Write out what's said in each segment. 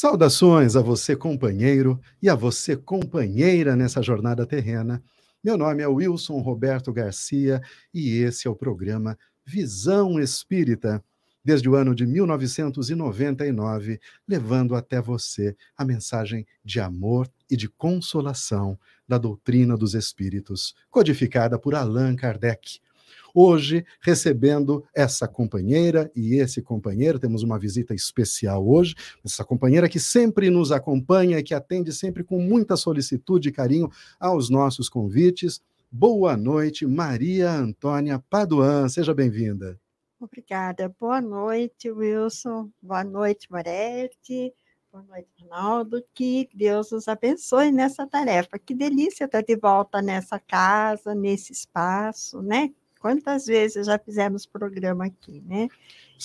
Saudações a você, companheiro, e a você, companheira, nessa jornada terrena. Meu nome é Wilson Roberto Garcia e esse é o programa Visão Espírita, desde o ano de 1999, levando até você a mensagem de amor e de consolação da doutrina dos Espíritos, codificada por Allan Kardec hoje recebendo essa companheira e esse companheiro. Temos uma visita especial hoje, essa companheira que sempre nos acompanha e que atende sempre com muita solicitude e carinho aos nossos convites. Boa noite, Maria Antônia Paduan, seja bem-vinda. Obrigada. Boa noite, Wilson. Boa noite, Moretti. Boa noite, Ronaldo. Que Deus nos abençoe nessa tarefa. Que delícia estar de volta nessa casa, nesse espaço, né? Quantas vezes já fizemos programa aqui, né?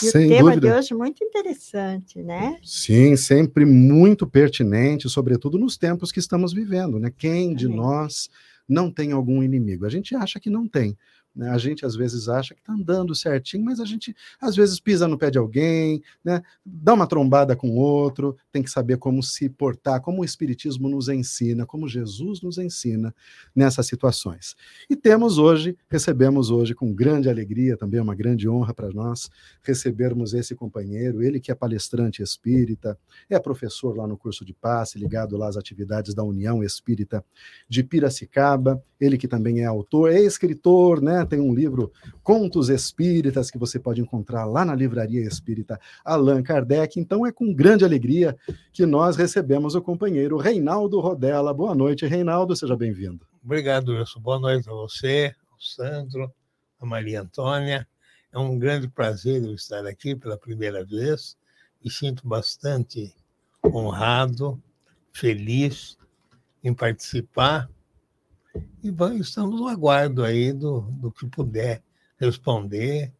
E Sem o tema dúvida. de hoje é muito interessante, né? Sim, sempre muito pertinente, sobretudo nos tempos que estamos vivendo, né? Quem de nós não tem algum inimigo? A gente acha que não tem, né? A gente às vezes acha que está andando certinho, mas a gente às vezes pisa no pé de alguém, né? dá uma trombada com outro, tem que saber como se portar, como o Espiritismo nos ensina, como Jesus nos ensina nessas situações. E temos hoje, recebemos hoje com grande alegria, também é uma grande honra para nós, recebermos esse companheiro, ele que é palestrante espírita, é professor lá no curso de passe, ligado lá às atividades da União Espírita de Piracicaba, ele que também é autor, é escritor, né? Tem um livro, Contos Espíritas, que você pode encontrar lá na Livraria Espírita Allan Kardec. Então é com grande alegria que nós recebemos o companheiro Reinaldo Rodella. Boa noite, Reinaldo, seja bem-vindo. Obrigado, Wilson. Boa noite a você, ao Sandro, a Maria Antônia. É um grande prazer eu estar aqui pela primeira vez. Me sinto bastante honrado, feliz em participar e vamos, estamos no aguardo aí do, do que puder responder,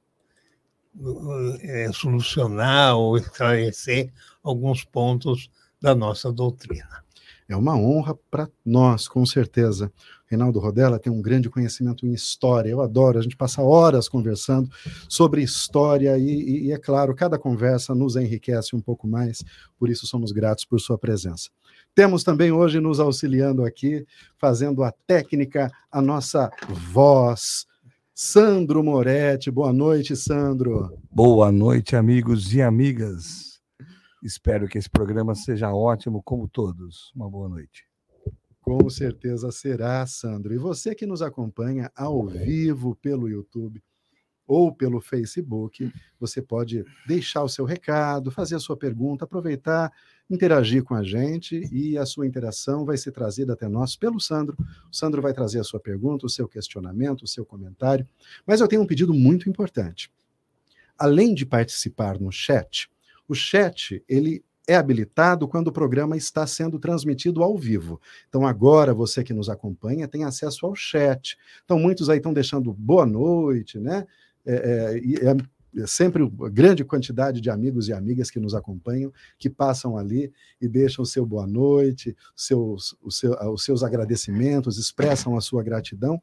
é, solucionar ou esclarecer alguns pontos da nossa doutrina. É uma honra para nós, com certeza. Reinaldo Rodella tem um grande conhecimento em história. Eu adoro, a gente passa horas conversando sobre história e, e, e, é claro, cada conversa nos enriquece um pouco mais, por isso somos gratos por sua presença. Temos também hoje nos auxiliando aqui, fazendo a técnica, a nossa voz. Sandro Moretti, boa noite, Sandro. Boa noite, amigos e amigas. Espero que esse programa seja ótimo, como todos. Uma boa noite. Com certeza será, Sandro. E você que nos acompanha ao vivo pelo YouTube ou pelo Facebook, você pode deixar o seu recado, fazer a sua pergunta, aproveitar interagir com a gente e a sua interação vai ser trazida até nós pelo Sandro. O Sandro vai trazer a sua pergunta, o seu questionamento, o seu comentário. Mas eu tenho um pedido muito importante. Além de participar no chat, o chat ele é habilitado quando o programa está sendo transmitido ao vivo. Então, agora você que nos acompanha tem acesso ao chat. Então, muitos aí estão deixando boa noite, né? É, é, é é sempre grande quantidade de amigos e amigas que nos acompanham, que passam ali e deixam o seu boa noite, seus, o seu, os seus agradecimentos, expressam a sua gratidão.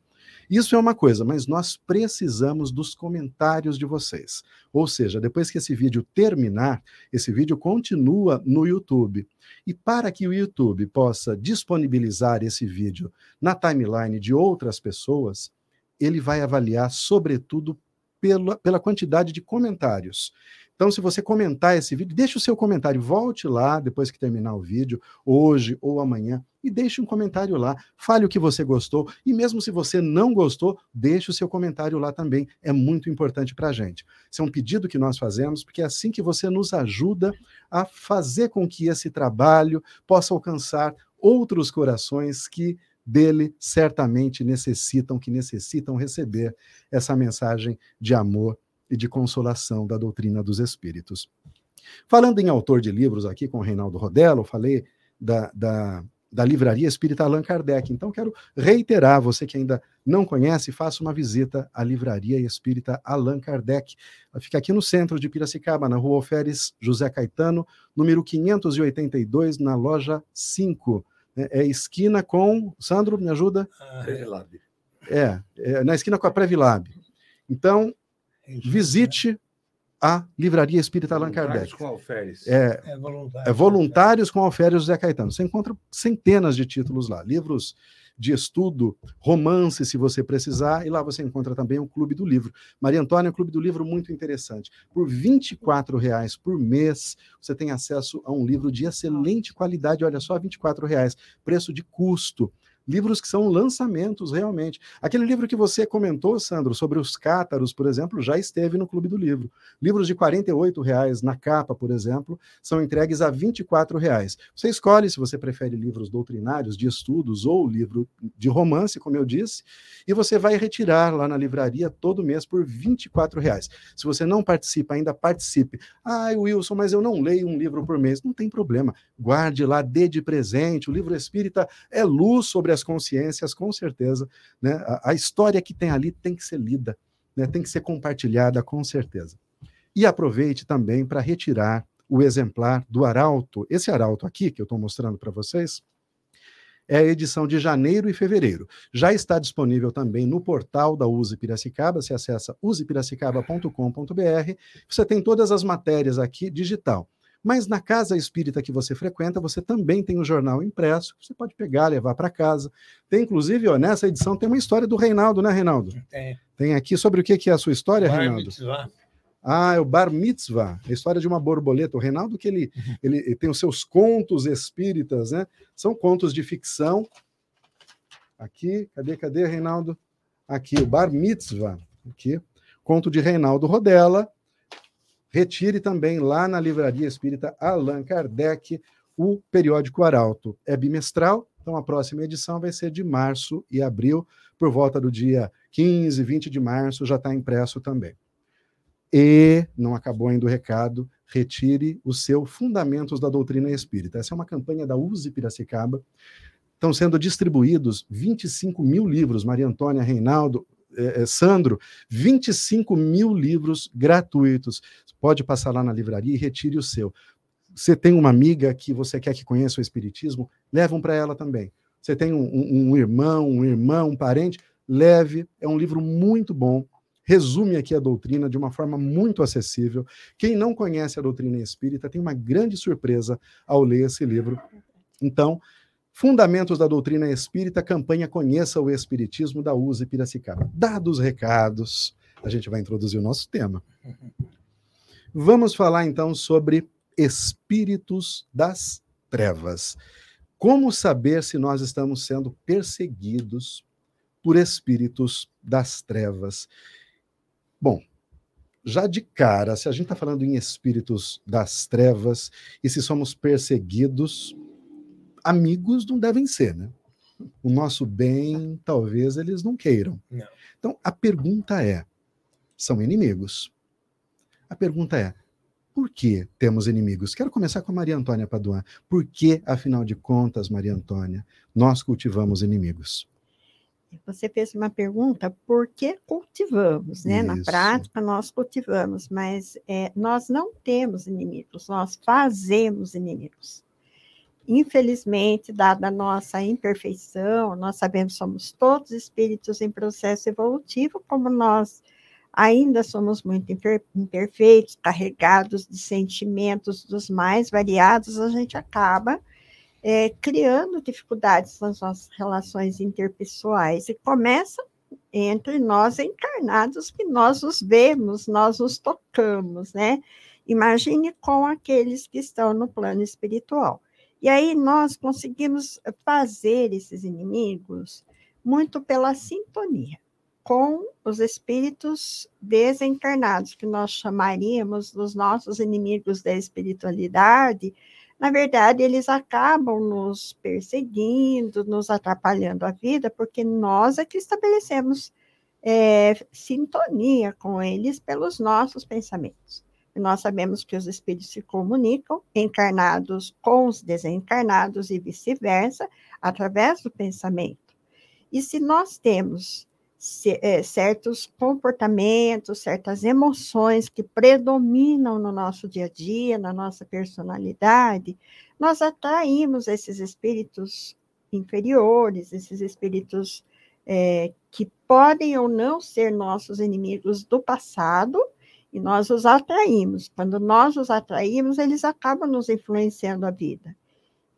Isso é uma coisa, mas nós precisamos dos comentários de vocês. Ou seja, depois que esse vídeo terminar, esse vídeo continua no YouTube. E para que o YouTube possa disponibilizar esse vídeo na timeline de outras pessoas, ele vai avaliar, sobretudo, pela, pela quantidade de comentários. Então, se você comentar esse vídeo, deixe o seu comentário, volte lá depois que terminar o vídeo, hoje ou amanhã, e deixe um comentário lá. Fale o que você gostou, e mesmo se você não gostou, deixe o seu comentário lá também. É muito importante para a gente. Isso é um pedido que nós fazemos, porque é assim que você nos ajuda a fazer com que esse trabalho possa alcançar outros corações que dele certamente necessitam, que necessitam receber essa mensagem de amor e de consolação da doutrina dos Espíritos. Falando em autor de livros aqui com o Reinaldo Rodello, falei da, da, da Livraria Espírita Allan Kardec. Então, quero reiterar, você que ainda não conhece, faça uma visita à Livraria Espírita Allan Kardec. Ela fica aqui no centro de Piracicaba, na rua Alferes José Caetano, número 582, na loja 5 é, é esquina com. Sandro, me ajuda? Ah, Previlab. É, é, na esquina com a Previlab. Então, visite a Livraria Espírita Allan Kardec. Com alferes. É, É voluntário. é Voluntários com Alferes José Caetano. Você encontra centenas de títulos lá, livros de estudo, romance, se você precisar, e lá você encontra também o Clube do Livro. Maria Antônia, é um Clube do Livro muito interessante. Por 24 reais por mês, você tem acesso a um livro de excelente qualidade, olha só, 24 reais, preço de custo. Livros que são lançamentos, realmente. Aquele livro que você comentou, Sandro, sobre os cátaros, por exemplo, já esteve no Clube do Livro. Livros de 48 reais na capa, por exemplo, são entregues a 24 reais. Você escolhe se você prefere livros doutrinários, de estudos, ou livro de romance, como eu disse, e você vai retirar lá na livraria todo mês por 24 reais. Se você não participa, ainda participe. Ah, Wilson, mas eu não leio um livro por mês. Não tem problema. Guarde lá, dê de presente. O livro espírita é luz sobre as consciências, com certeza. Né? A, a história que tem ali tem que ser lida, né? tem que ser compartilhada, com certeza. E aproveite também para retirar o exemplar do Arauto. Esse Arauto aqui, que eu estou mostrando para vocês, é a edição de janeiro e fevereiro. Já está disponível também no portal da Use Piracicaba, você acessa usepiracicaba.com.br, você tem todas as matérias aqui digital. Mas na casa espírita que você frequenta, você também tem o jornal impresso, você pode pegar, levar para casa. Tem, inclusive, ó, nessa edição tem uma história do Reinaldo, né, Reinaldo? Tem. Tem aqui sobre o que que é a sua história, Bar Reinaldo? mitzvah. Ah, é o Bar Mitzvah, a história de uma borboleta. O Reinaldo que ele, ele, ele tem os seus contos espíritas, né? São contos de ficção. Aqui, cadê, cadê, Reinaldo? Aqui, o Bar Mitzvah. Aqui, conto de Reinaldo Rodella. Retire também lá na Livraria Espírita Allan Kardec o periódico Arauto. É bimestral, então a próxima edição vai ser de março e abril, por volta do dia 15, 20 de março, já está impresso também. E, não acabou ainda o recado, retire o seu Fundamentos da Doutrina Espírita. Essa é uma campanha da USE Piracicaba. Estão sendo distribuídos 25 mil livros, Maria Antônia, Reinaldo, eh, eh, Sandro, 25 mil livros gratuitos. Pode passar lá na livraria e retire o seu. Você tem uma amiga que você quer que conheça o Espiritismo? Leva um para ela também. Você tem um, um, um irmão, um irmão, um parente? Leve. É um livro muito bom resume aqui a doutrina de uma forma muito acessível. Quem não conhece a doutrina espírita tem uma grande surpresa ao ler esse livro. Então, Fundamentos da Doutrina Espírita, campanha Conheça o Espiritismo da USE Piracicaba. Dados os recados, a gente vai introduzir o nosso tema. Vamos falar então sobre espíritos das trevas. Como saber se nós estamos sendo perseguidos por espíritos das trevas? Bom, já de cara, se a gente está falando em espíritos das trevas e se somos perseguidos, amigos não devem ser, né? O nosso bem, talvez eles não queiram. Não. Então, a pergunta é: são inimigos? A pergunta é: por que temos inimigos? Quero começar com a Maria Antônia Paduan. Por que, afinal de contas, Maria Antônia, nós cultivamos inimigos? Você fez uma pergunta, por que cultivamos, né? Na prática, nós cultivamos, mas é, nós não temos inimigos, nós fazemos inimigos. Infelizmente, dada a nossa imperfeição, nós sabemos que somos todos espíritos em processo evolutivo, como nós ainda somos muito imper- imperfeitos, carregados de sentimentos dos mais variados, a gente acaba é, criando dificuldades nas nossas relações interpessoais e começa entre nós encarnados que nós os vemos, nós os tocamos, né? Imagine com aqueles que estão no plano espiritual. E aí nós conseguimos fazer esses inimigos muito pela sintonia com os espíritos desencarnados, que nós chamaríamos dos nossos inimigos da espiritualidade, na verdade, eles acabam nos perseguindo, nos atrapalhando a vida, porque nós é que estabelecemos é, sintonia com eles pelos nossos pensamentos. Nós sabemos que os espíritos se comunicam, encarnados com os desencarnados e vice-versa, através do pensamento. E se nós temos é, certos comportamentos, certas emoções que predominam no nosso dia a dia, na nossa personalidade, nós atraímos esses espíritos inferiores, esses espíritos é, que podem ou não ser nossos inimigos do passado E nós os atraímos. Quando nós os atraímos, eles acabam nos influenciando a vida.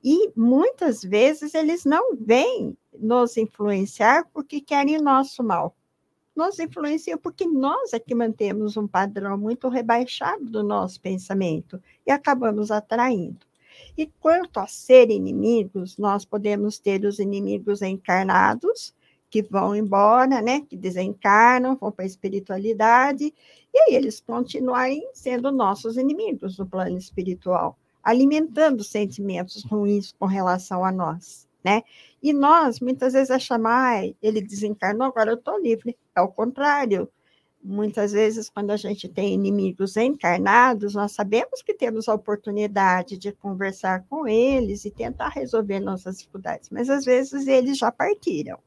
E muitas vezes eles não vêm nos influenciar porque querem nosso mal. Nos influenciam porque nós é que mantemos um padrão muito rebaixado do nosso pensamento e acabamos atraindo. E quanto a ser inimigos, nós podemos ter os inimigos encarnados, que vão embora, né, que desencarnam, vão para a espiritualidade, e aí eles continuarem sendo nossos inimigos no plano espiritual, alimentando sentimentos ruins com relação a nós, né? E nós, muitas vezes, achamos, ah, ele desencarnou, agora eu estou livre. É o contrário. Muitas vezes, quando a gente tem inimigos encarnados, nós sabemos que temos a oportunidade de conversar com eles e tentar resolver nossas dificuldades, mas às vezes eles já partiram.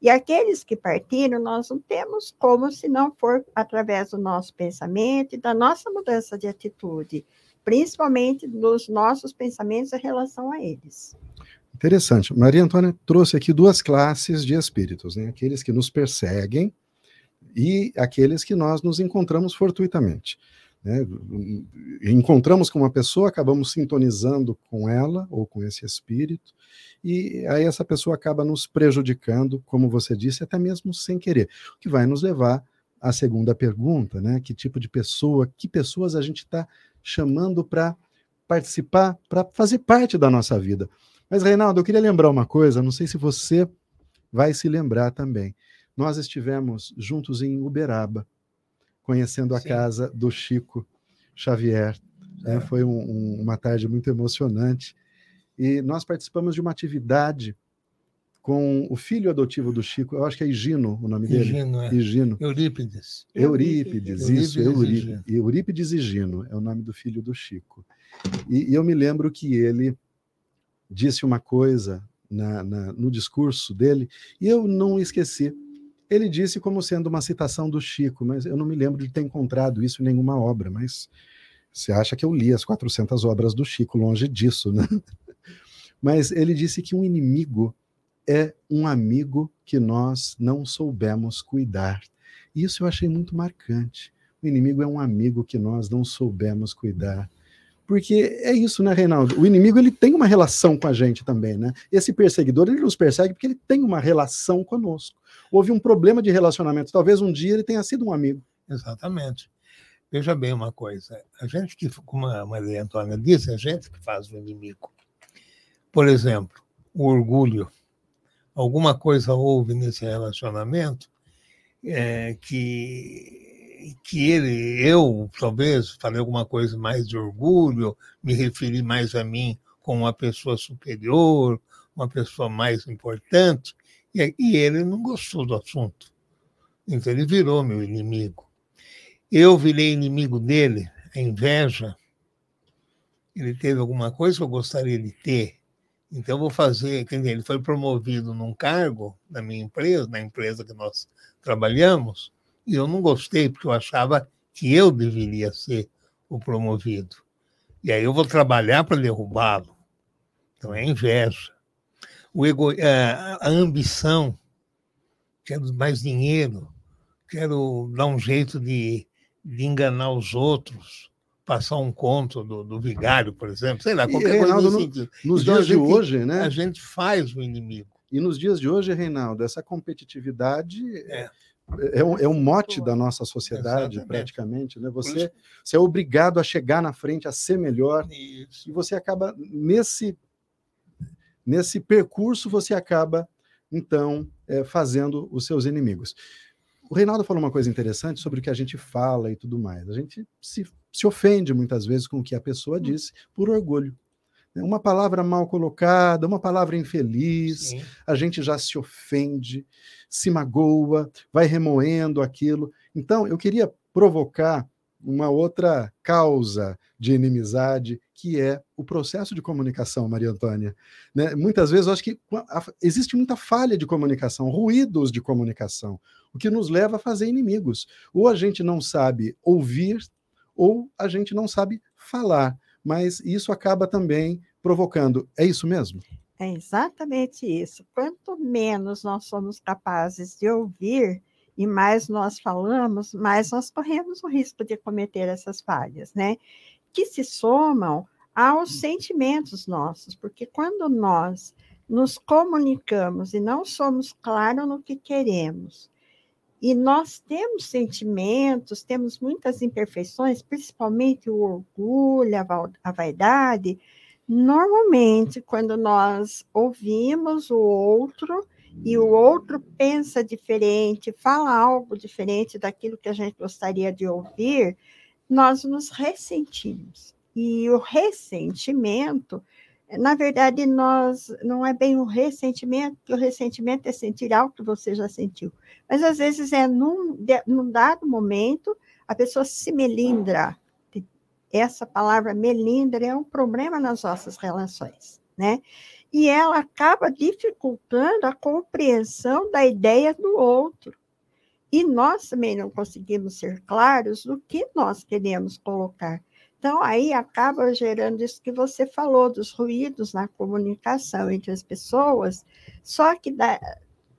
E aqueles que partiram, nós não temos como se não for através do nosso pensamento e da nossa mudança de atitude, principalmente dos nossos pensamentos em relação a eles. Interessante. Maria Antônia trouxe aqui duas classes de espíritos, né? Aqueles que nos perseguem e aqueles que nós nos encontramos fortuitamente. Né? Encontramos com uma pessoa, acabamos sintonizando com ela ou com esse espírito, e aí essa pessoa acaba nos prejudicando, como você disse, até mesmo sem querer, o que vai nos levar à segunda pergunta, né? Que tipo de pessoa, que pessoas a gente está chamando para participar, para fazer parte da nossa vida? Mas, Reinaldo, eu queria lembrar uma coisa, não sei se você vai se lembrar também. Nós estivemos juntos em Uberaba, conhecendo a Sim. casa do Chico Xavier. Né? Foi um, um, uma tarde muito emocionante. E nós participamos de uma atividade com o filho adotivo do Chico, eu acho que é Higino o nome dele. Higino, é. Higino. Eurípides. Eurípides, isso, Eurípides, Eurípides Higino é o nome do filho do Chico. E, e eu me lembro que ele disse uma coisa na, na, no discurso dele, e eu não esqueci ele disse como sendo uma citação do Chico, mas eu não me lembro de ter encontrado isso em nenhuma obra, mas você acha que eu li as 400 obras do Chico, longe disso, né? Mas ele disse que um inimigo é um amigo que nós não soubemos cuidar. Isso eu achei muito marcante. O inimigo é um amigo que nós não soubemos cuidar. Porque é isso, né, Reinaldo? O inimigo ele tem uma relação com a gente também, né? Esse perseguidor ele nos persegue porque ele tem uma relação conosco houve um problema de relacionamento. Talvez um dia ele tenha sido um amigo. Exatamente. Veja bem uma coisa, a gente que, como a Maria Antônia disse, a gente que faz o inimigo. Por exemplo, o orgulho. Alguma coisa houve nesse relacionamento é, que, que ele, eu talvez falei alguma coisa mais de orgulho, me referi mais a mim como uma pessoa superior, uma pessoa mais importante, e, e ele não gostou do assunto. Então ele virou meu inimigo. Eu virei inimigo dele, a inveja. Ele teve alguma coisa que eu gostaria de ter. Então eu vou fazer? Ele foi promovido num cargo na minha empresa, na empresa que nós trabalhamos, e eu não gostei porque eu achava que eu deveria ser o promovido. E aí eu vou trabalhar para derrubá-lo. Então é inveja o ego, é, a, ambição, quero mais dinheiro, quero dar um jeito de, de enganar os outros, passar um conto do, do vigário, por exemplo, sei lá, qualquer e, coisa Reinaldo, no, Nos então, dias de hoje, né? A gente faz o inimigo. E nos dias de hoje, Reinaldo, essa competitividade é, é, um, é um mote da nossa sociedade, Exatamente. praticamente. Né? Você, você é obrigado a chegar na frente, a ser melhor, Isso. e você acaba, nesse Nesse percurso, você acaba, então, é, fazendo os seus inimigos. O Reinaldo falou uma coisa interessante sobre o que a gente fala e tudo mais. A gente se, se ofende muitas vezes com o que a pessoa disse por orgulho. Uma palavra mal colocada, uma palavra infeliz, Sim. a gente já se ofende, se magoa, vai remoendo aquilo. Então, eu queria provocar uma outra causa de inimizade, que é o processo de comunicação, Maria Antônia. Né? Muitas vezes eu acho que existe muita falha de comunicação, ruídos de comunicação, o que nos leva a fazer inimigos. Ou a gente não sabe ouvir, ou a gente não sabe falar. Mas isso acaba também provocando. É isso mesmo? É exatamente isso. Quanto menos nós somos capazes de ouvir, e mais nós falamos, mais nós corremos o risco de cometer essas falhas, né? Que se somam aos sentimentos nossos, porque quando nós nos comunicamos e não somos claros no que queremos, e nós temos sentimentos, temos muitas imperfeições, principalmente o orgulho, a vaidade. Normalmente, quando nós ouvimos o outro e o outro pensa diferente, fala algo diferente daquilo que a gente gostaria de ouvir, nós nos ressentimos. E o ressentimento, na verdade, nós não é bem o ressentimento, porque o ressentimento é sentir algo que você já sentiu. Mas às vezes é num, num dado momento a pessoa se melindra. Essa palavra melindra é um problema nas nossas relações, né? e ela acaba dificultando a compreensão da ideia do outro. E nós também não conseguimos ser claros do que nós queremos colocar. Então, aí acaba gerando isso que você falou, dos ruídos na comunicação entre as pessoas, só que, da,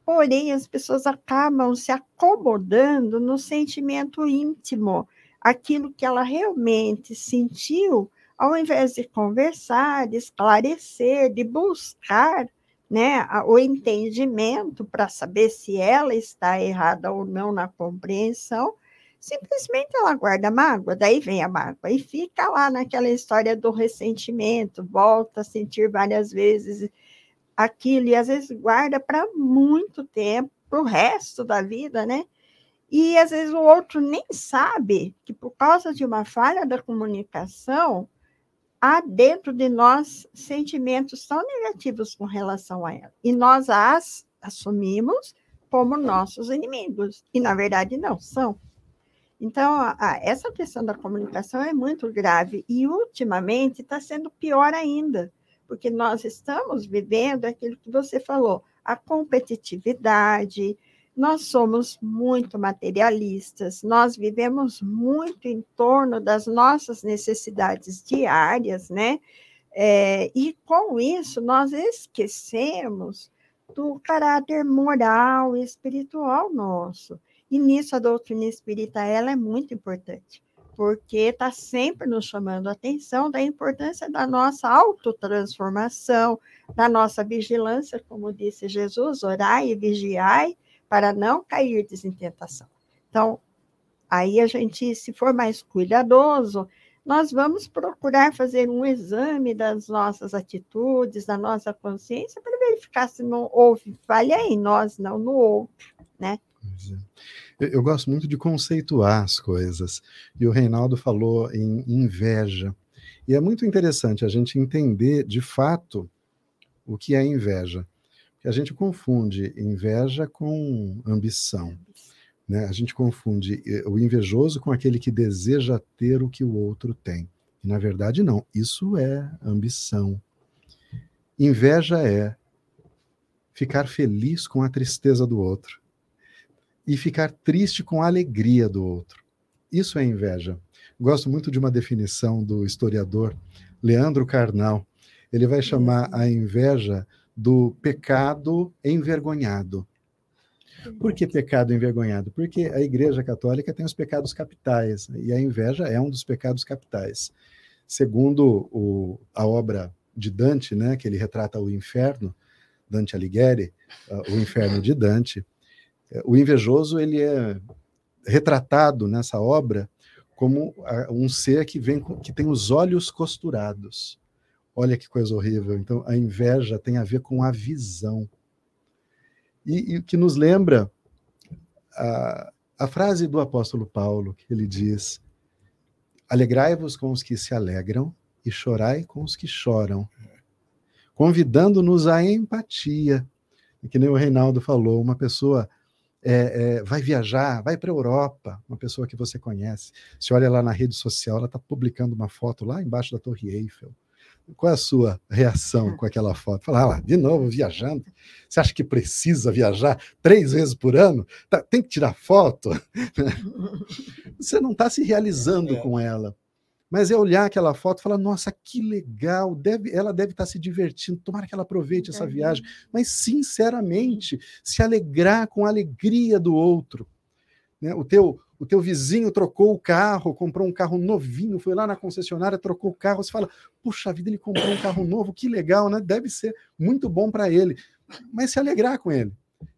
porém, as pessoas acabam se acomodando no sentimento íntimo, aquilo que ela realmente sentiu ao invés de conversar, de esclarecer, de buscar né, o entendimento para saber se ela está errada ou não na compreensão, simplesmente ela guarda mágoa, daí vem a mágoa e fica lá naquela história do ressentimento, volta a sentir várias vezes aquilo e às vezes guarda para muito tempo, para o resto da vida, né? E às vezes o outro nem sabe que por causa de uma falha da comunicação, há dentro de nós sentimentos tão negativos com relação a ela. E nós as assumimos como nossos inimigos. E, na verdade, não são. Então, a, essa questão da comunicação é muito grave. E, ultimamente, está sendo pior ainda. Porque nós estamos vivendo aquilo que você falou, a competitividade, nós somos muito materialistas, nós vivemos muito em torno das nossas necessidades diárias, né? É, e com isso nós esquecemos do caráter moral e espiritual nosso. E nisso a doutrina espírita ela é muito importante, porque está sempre nos chamando a atenção da importância da nossa autotransformação, da nossa vigilância, como disse Jesus, orai e vigiai, para não cair em tentação. Então, aí a gente, se for mais cuidadoso, nós vamos procurar fazer um exame das nossas atitudes, da nossa consciência, para verificar se não houve falha em nós, não no outro, né? É. Eu, eu gosto muito de conceituar as coisas. E o Reinaldo falou em inveja. E é muito interessante a gente entender, de fato, o que é inveja a gente confunde inveja com ambição. Né? A gente confunde eh, o invejoso com aquele que deseja ter o que o outro tem. E, na verdade, não. Isso é ambição. Inveja é ficar feliz com a tristeza do outro e ficar triste com a alegria do outro. Isso é inveja. Gosto muito de uma definição do historiador Leandro Carnal. Ele vai chamar a inveja do pecado envergonhado. Por que pecado envergonhado? Porque a Igreja Católica tem os pecados capitais, e a inveja é um dos pecados capitais. Segundo o, a obra de Dante, né, que ele retrata o inferno, Dante Alighieri, uh, o inferno de Dante, uh, o invejoso ele é retratado nessa obra como uh, um ser que vem que tem os olhos costurados. Olha que coisa horrível. Então, a inveja tem a ver com a visão. E, o que nos lembra a, a frase do apóstolo Paulo, que ele diz: Alegrai-vos com os que se alegram e chorai com os que choram, convidando-nos à empatia. E que nem o Reinaldo falou, uma pessoa é, é, vai viajar, vai para a Europa, uma pessoa que você conhece. Se olha lá na rede social, ela está publicando uma foto lá embaixo da Torre Eiffel. Qual é a sua reação com aquela foto? Falar, ah lá, de novo viajando. Você acha que precisa viajar três vezes por ano? Tá, tem que tirar foto? Você não está se realizando é. com ela. Mas é olhar aquela foto e falar, nossa, que legal, deve, ela deve estar tá se divertindo, tomara que ela aproveite essa viagem. Mas, sinceramente, se alegrar com a alegria do outro. Né? O, teu, o teu vizinho trocou o carro, comprou um carro novinho, foi lá na concessionária, trocou o carro. Você fala, puxa vida, ele comprou um carro novo, que legal, né? Deve ser muito bom para ele. Mas se alegrar com ele.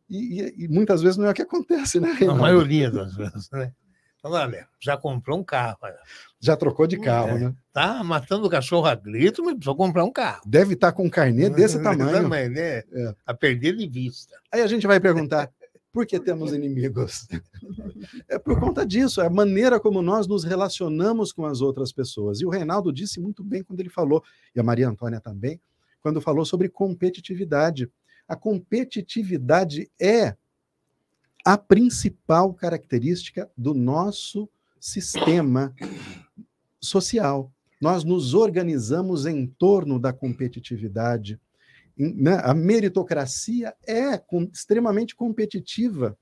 E, e, e, muitas vezes não é o que acontece, né? A maioria das vezes, né? Então, olha, já comprou um carro. Olha. Já trocou de carro, é. né? Tá matando o cachorro a grito, mas precisou comprar um carro. Deve estar tá com um carnê desse tamanho. tamanho né? É. A perder de vista. Aí a gente vai perguntar, por que temos inimigos? É por conta disso, é a maneira como nós nos relacionamos com as outras pessoas. E o Reinaldo disse muito bem quando ele falou, e a Maria Antônia também, quando falou sobre competitividade. A competitividade é a principal característica do nosso sistema social. Nós nos organizamos em torno da competitividade né, a meritocracia é com, extremamente competitiva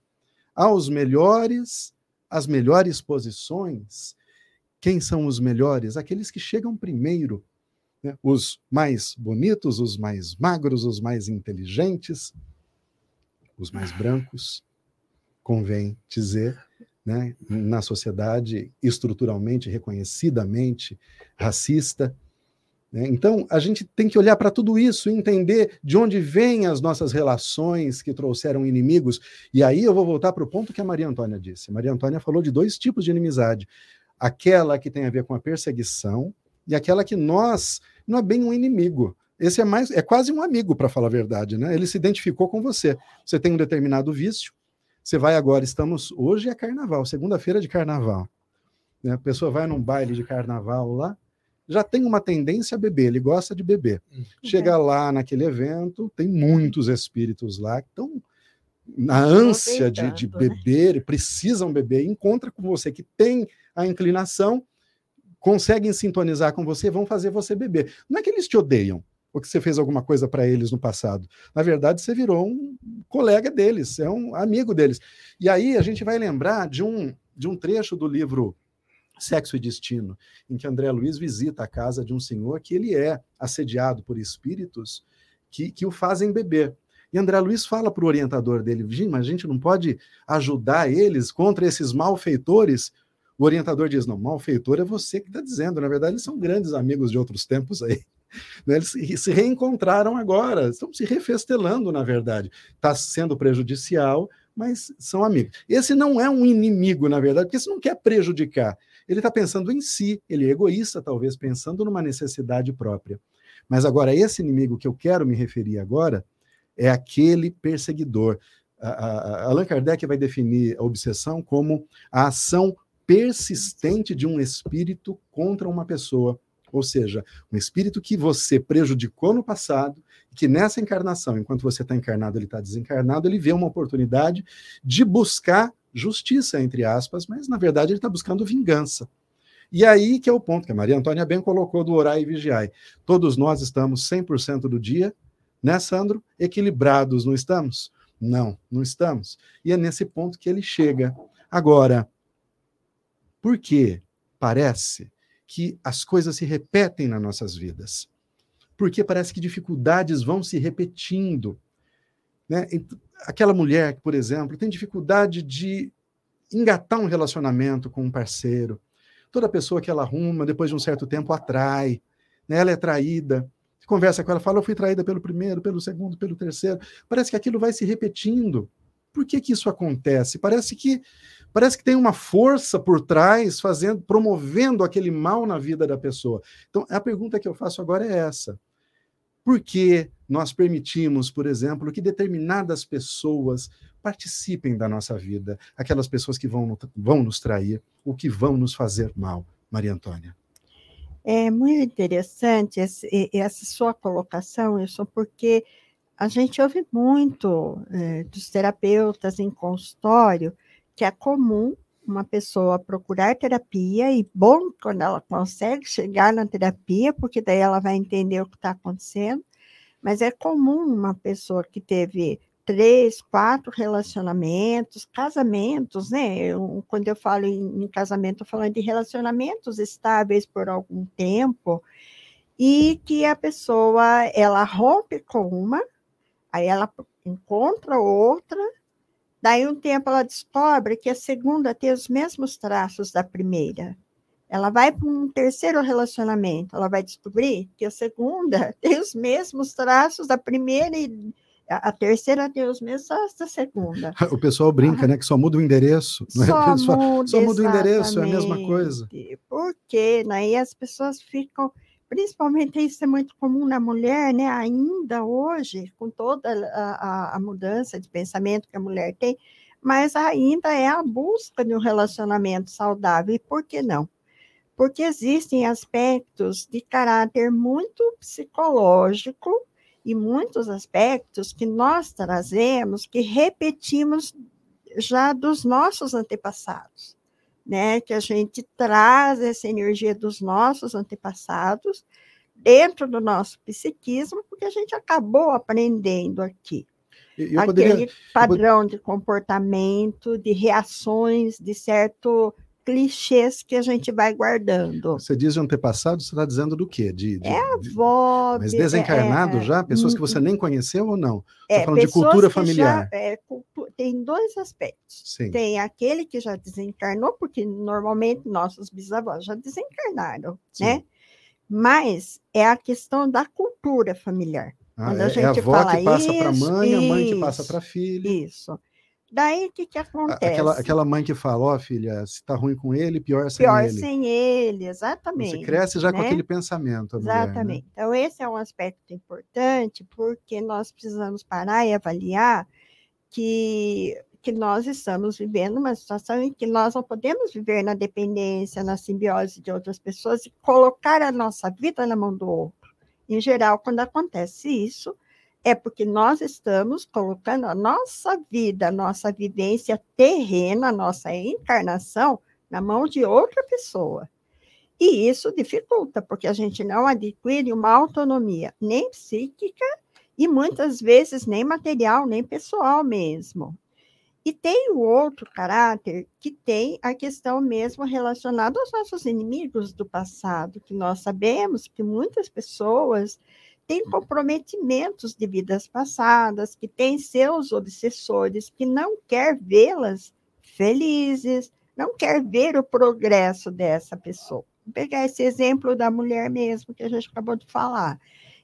aos melhores, às melhores posições. Quem são os melhores? Aqueles que chegam primeiro. Né? Os mais bonitos, os mais magros, os mais inteligentes, os mais brancos, convém dizer, né? na sociedade estruturalmente, reconhecidamente racista. Né? Então, a gente tem que olhar para tudo isso entender de onde vêm as nossas relações que trouxeram inimigos. E aí eu vou voltar para o ponto que a Maria Antônia disse. Maria Antônia falou de dois tipos de inimizade: aquela que tem a ver com a perseguição e aquela que nós não é bem um inimigo. Esse é mais é quase um amigo, para falar a verdade, né? Ele se identificou com você. Você tem um determinado vício. Você vai agora, estamos hoje é carnaval, segunda-feira de carnaval. Né? A pessoa vai num baile de carnaval lá, já tem uma tendência a beber, ele gosta de beber. Uhum. Chega lá naquele evento, tem muitos espíritos lá que estão na ânsia de, de né? beber, né? precisam beber, encontra com você que tem a inclinação, conseguem sintonizar com você, vão fazer você beber. Não é que eles te odeiam, ou que você fez alguma coisa para eles no passado. Na verdade, você virou um colega deles, é um amigo deles. E aí a gente vai lembrar de um, de um trecho do livro Sexo e Destino, em que André Luiz visita a casa de um senhor que ele é assediado por espíritos que, que o fazem beber. E André Luiz fala para o orientador dele, mas a gente não pode ajudar eles contra esses malfeitores? O orientador diz, não, malfeitor é você que está dizendo, na verdade eles são grandes amigos de outros tempos aí. Né, eles se reencontraram agora, estão se refestelando, na verdade. Está sendo prejudicial, mas são amigos. Esse não é um inimigo, na verdade, porque esse não quer prejudicar. Ele está pensando em si, ele é egoísta, talvez, pensando numa necessidade própria. Mas agora, esse inimigo que eu quero me referir agora é aquele perseguidor. A, a, Allan Kardec vai definir a obsessão como a ação persistente de um espírito contra uma pessoa. Ou seja, um espírito que você prejudicou no passado, que nessa encarnação, enquanto você está encarnado, ele está desencarnado, ele vê uma oportunidade de buscar justiça, entre aspas, mas na verdade ele está buscando vingança. E aí que é o ponto que a Maria Antônia bem colocou do orar e vigiar. Todos nós estamos 100% do dia, né, Sandro? Equilibrados, não estamos? Não, não estamos. E é nesse ponto que ele chega. Agora, por que parece que as coisas se repetem nas nossas vidas? Porque parece que dificuldades vão se repetindo. Né? Aquela mulher, por exemplo, tem dificuldade de engatar um relacionamento com um parceiro. Toda pessoa que ela arruma, depois de um certo tempo, atrai. Né? Ela é traída. Conversa com ela, fala, eu fui traída pelo primeiro, pelo segundo, pelo terceiro. Parece que aquilo vai se repetindo. Por que, que isso acontece? Parece que parece que tem uma força por trás fazendo, promovendo aquele mal na vida da pessoa. Então, a pergunta que eu faço agora é essa: por que nós permitimos, por exemplo, que determinadas pessoas participem da nossa vida, aquelas pessoas que vão, vão nos trair, ou que vão nos fazer mal? Maria Antônia. É muito interessante essa sua colocação, isso porque a gente ouve muito é, dos terapeutas em consultório que é comum uma pessoa procurar terapia e bom quando ela consegue chegar na terapia, porque daí ela vai entender o que está acontecendo. Mas é comum uma pessoa que teve três, quatro relacionamentos, casamentos, né? Eu, quando eu falo em, em casamento, eu falando de relacionamentos estáveis por algum tempo, e que a pessoa ela rompe com uma, aí ela encontra outra, Daí um tempo ela descobre que a segunda tem os mesmos traços da primeira. Ela vai para um terceiro relacionamento, ela vai descobrir que a segunda tem os mesmos traços da primeira e a terceira tem os mesmos traços da segunda. O pessoal brinca, né, que só muda o endereço. Né? Só, Pessoal, muda, só muda o endereço, é a mesma coisa. Porque aí as pessoas ficam, principalmente isso é muito comum na mulher, né? Ainda hoje, com toda a, a- a mudança de pensamento que a mulher tem, mas ainda é a busca de um relacionamento saudável. E por que não? Porque existem aspectos de caráter muito psicológico e muitos aspectos que nós trazemos, que repetimos já dos nossos antepassados, né? Que a gente traz essa energia dos nossos antepassados dentro do nosso psiquismo, porque a gente acabou aprendendo aqui eu aquele poderia, padrão de comportamento, de reações, de certo clichês que a gente vai guardando. você diz de antepassado, você está dizendo do quê? De, de- É de- Avó, mas be- desencarnado é, já? Pessoas que você nem conheceu ou não? é, falando de cultura familiar. já- é, tem dois aspectos. Sim. Tem aquele que já desencarnou, porque normalmente nossos bisavós já desencarnaram, Sim. né? Mas é a questão da cultura familiar. Ah, Quando é, a é a gente avó fala que passa para a isso, mãe, a mãe que passa isso, para a filha. Isso. Daí o que, que acontece? Aquela, aquela mãe que fala, ó, filha, se tá ruim com ele, pior sem Pior ele. sem ele, exatamente. Você cresce já com né? aquele pensamento, a mulher, né? Exatamente. Então, esse é um aspecto importante, porque nós precisamos parar e avaliar que, que nós estamos vivendo uma situação em que nós não podemos viver na dependência, na simbiose de outras pessoas e colocar a nossa vida na mão do outro. Em geral, quando acontece isso, é porque nós estamos colocando a nossa vida, a nossa vivência terrena, a nossa encarnação na mão de outra pessoa. E isso dificulta, porque a gente não adquire uma autonomia nem psíquica e muitas vezes nem material, nem pessoal mesmo. E tem o outro caráter que tem a questão mesmo relacionada aos nossos inimigos do passado, que nós sabemos que muitas pessoas têm comprometimentos de vidas passadas, que têm seus obsessores, que não quer vê-las felizes, não quer ver o progresso dessa pessoa. Vou pegar esse exemplo da mulher mesmo, que a gente acabou de falar.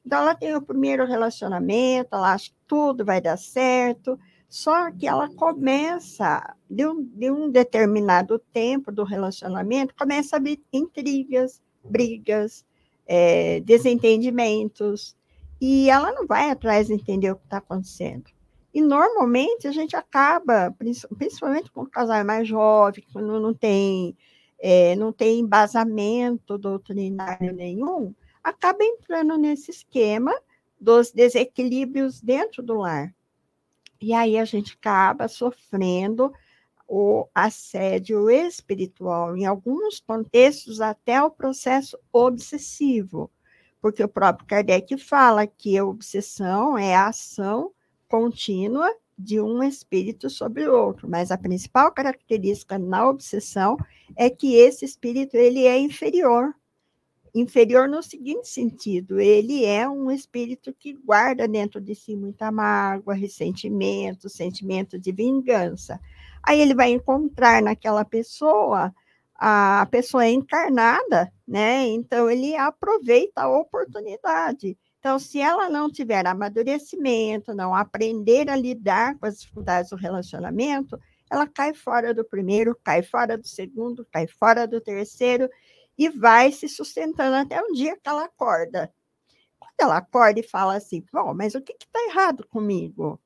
Então, ela tem o primeiro relacionamento, ela acha que tudo vai dar certo, só que ela começa, de um, de um determinado tempo do relacionamento, começa a haver intrigas, brigas, é, desentendimentos, e ela não vai atrás de entender o que está acontecendo. E normalmente a gente acaba, principalmente com o casal mais jovem, quando não tem, é, não tem embasamento doutrinário nenhum, acaba entrando nesse esquema dos desequilíbrios dentro do lar. E aí a gente acaba sofrendo o assédio espiritual, em alguns contextos, até o processo obsessivo, porque o próprio Kardec fala que a obsessão é a ação contínua de um espírito sobre o outro, mas a principal característica na obsessão é que esse espírito ele é inferior. Inferior no seguinte sentido, ele é um espírito que guarda dentro de si muita mágoa, ressentimento, sentimento de vingança. Aí ele vai encontrar naquela pessoa a pessoa é encarnada, né? Então ele aproveita a oportunidade. Então, se ela não tiver amadurecimento, não aprender a lidar com as dificuldades do relacionamento, ela cai fora do primeiro, cai fora do segundo, cai fora do terceiro e vai se sustentando até um dia que ela acorda. Quando ela acorda e fala assim, bom, mas o que está errado comigo?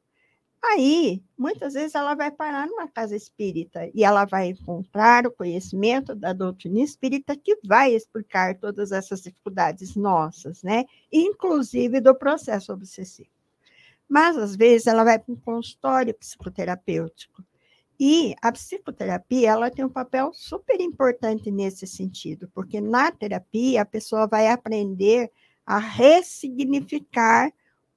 Aí, muitas vezes, ela vai parar numa casa espírita e ela vai encontrar o conhecimento da doutrina espírita que vai explicar todas essas dificuldades nossas, né? Inclusive do processo obsessivo. Mas, às vezes, ela vai para um consultório psicoterapêutico. E a psicoterapia, ela tem um papel super importante nesse sentido, porque na terapia a pessoa vai aprender a ressignificar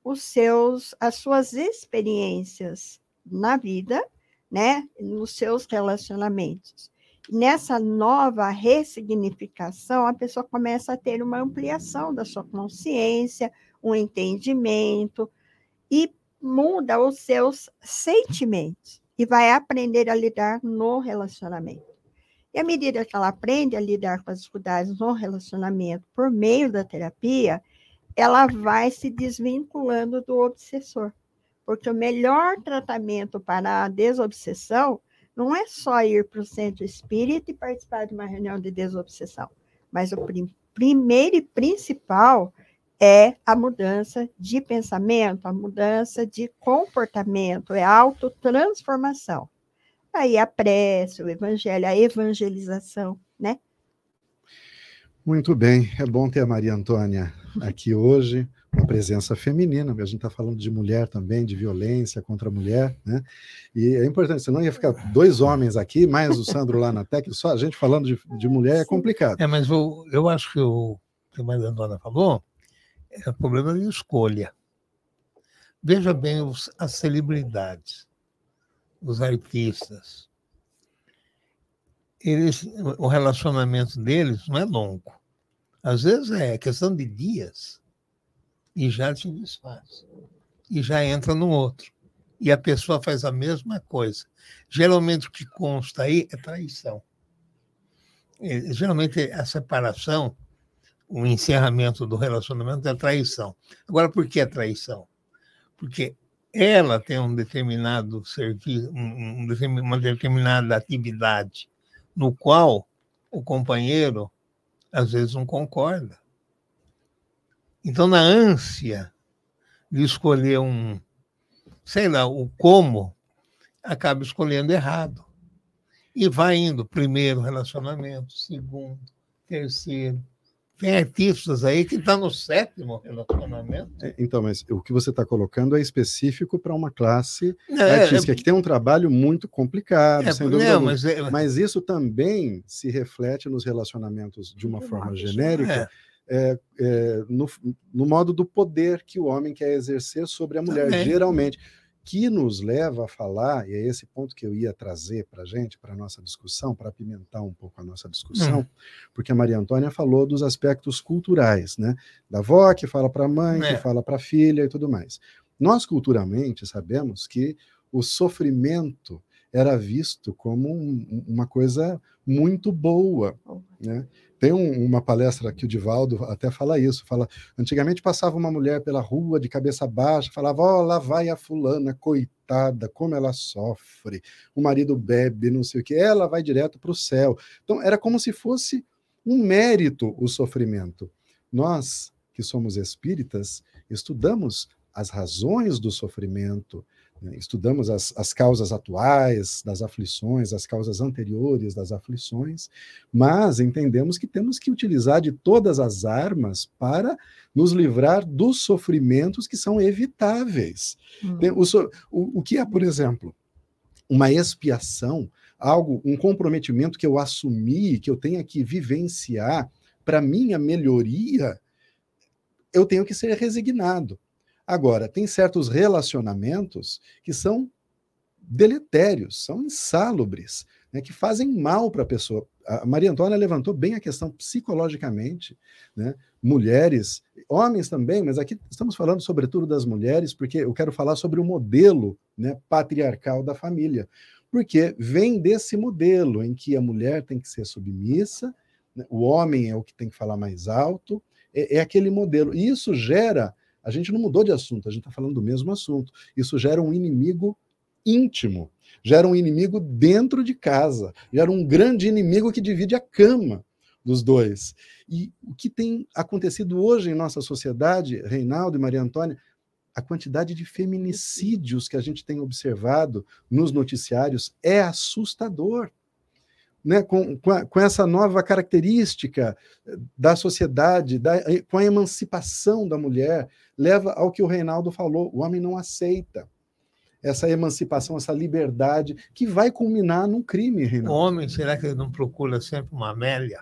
os seus, as suas experiências na vida, né, nos seus relacionamentos. Nessa nova ressignificação, a pessoa começa a ter uma ampliação da sua consciência, um entendimento e muda os seus sentimentos. e vai aprender a lidar no relacionamento. E à medida que ela aprende a lidar com as dificuldades no relacionamento por meio da terapia, ela vai se desvinculando do obsessor. Porque o melhor tratamento para a desobsessão não é só ir para o centro espírita e participar de uma reunião de desobsessão, mas o prim primeiro e principal é a mudança de pensamento, a mudança de comportamento, é a autotransformação. Aí a prece, o evangelho, a evangelização, né? Muito bem, é bom ter a Maria Antônia aqui hoje, uma presença feminina, a gente está falando de mulher também, de violência contra a mulher, né? E é importante, senão ia ficar dois homens aqui, mais o Sandro lá na técnica, só a gente falando de, de mulher é complicado. É, mas eu, eu acho que o que a Maria Antônia falou é o problema de escolha. Veja bem os, as celebridades, os artistas. Eles, o relacionamento deles não é longo. Às vezes é questão de dias e já se desfaz. E já entra no outro. E a pessoa faz a mesma coisa. Geralmente o que consta aí é traição. Geralmente a separação, o encerramento do relacionamento é traição. Agora, por que é traição? Porque ela tem um determinado serviço, um, uma determinada atividade no qual o companheiro às vezes não concorda. Então, na ânsia de escolher um, sei lá, o como, acaba escolhendo errado. E vai indo, primeiro relacionamento, segundo, terceiro. Tem artistas aí que estão tá no sétimo relacionamento. É, então, mas o que você está colocando é específico para uma classe é, artística, é, que tem um trabalho muito complicado, é, sem dúvida. Não, mas, é, mas, isso também se reflete nos relacionamentos de uma forma genérica é, é, no, no, modo do poder que o homem quer exercer sobre a mulher, Também. geralmente, que nos leva a falar, e é esse ponto que eu ia trazer para a gente, para a nossa discussão, para apimentar um pouco a nossa discussão, hum. porque a Maria Antônia falou dos aspectos culturais, né? Da avó que fala para a mãe, é. que fala para a filha e tudo mais. Nós, culturalmente, sabemos que o sofrimento era visto como um, uma coisa muito boa, né? Tem um, uma palestra que o Divaldo até fala isso, fala, antigamente passava uma mulher pela rua de cabeça baixa, falava, ó, oh, lá vai a fulana, coitada, como ela sofre, o marido bebe, não sei o que, ela vai direto para o céu. Então, era como se fosse um mérito o sofrimento. Nós, que somos espíritas, estudamos as razões do sofrimento? Estudamos as, as causas atuais das aflições, as causas anteriores das aflições, mas entendemos que temos que utilizar de todas as armas para nos livrar dos sofrimentos que são evitáveis. Hum. O, o, o que é, por exemplo, uma expiação, algo, um comprometimento que eu assumi, que eu tenho que vivenciar para minha melhoria, eu tenho que ser resignado. Agora, tem certos relacionamentos que são deletérios, são insalubres, né, que fazem mal para a pessoa. A Maria Antônia levantou bem a questão psicologicamente, né? mulheres, homens também, mas aqui estamos falando sobretudo das mulheres, porque eu quero falar sobre o modelo né, patriarcal da família, porque vem desse modelo em que a mulher tem que ser submissa, né, o homem é o que tem que falar mais alto, é, é aquele modelo. E isso gera a gente não mudou de assunto, a gente está falando do mesmo assunto. Isso gera um inimigo íntimo, gera um inimigo dentro de casa, gera um grande inimigo que divide a cama dos dois. E o que tem acontecido hoje em nossa sociedade, Reinaldo e Maria Antônia, a quantidade de feminicídios que a gente tem observado nos noticiários é assustador né, com, com, a, com, essa nova característica da sociedade, da, com a emancipação da mulher, leva ao que o Reinaldo falou: o homem não aceita essa emancipação, essa liberdade, que vai culminar num crime, Reinaldo. O homem, será que ele não procura sempre uma Amélia?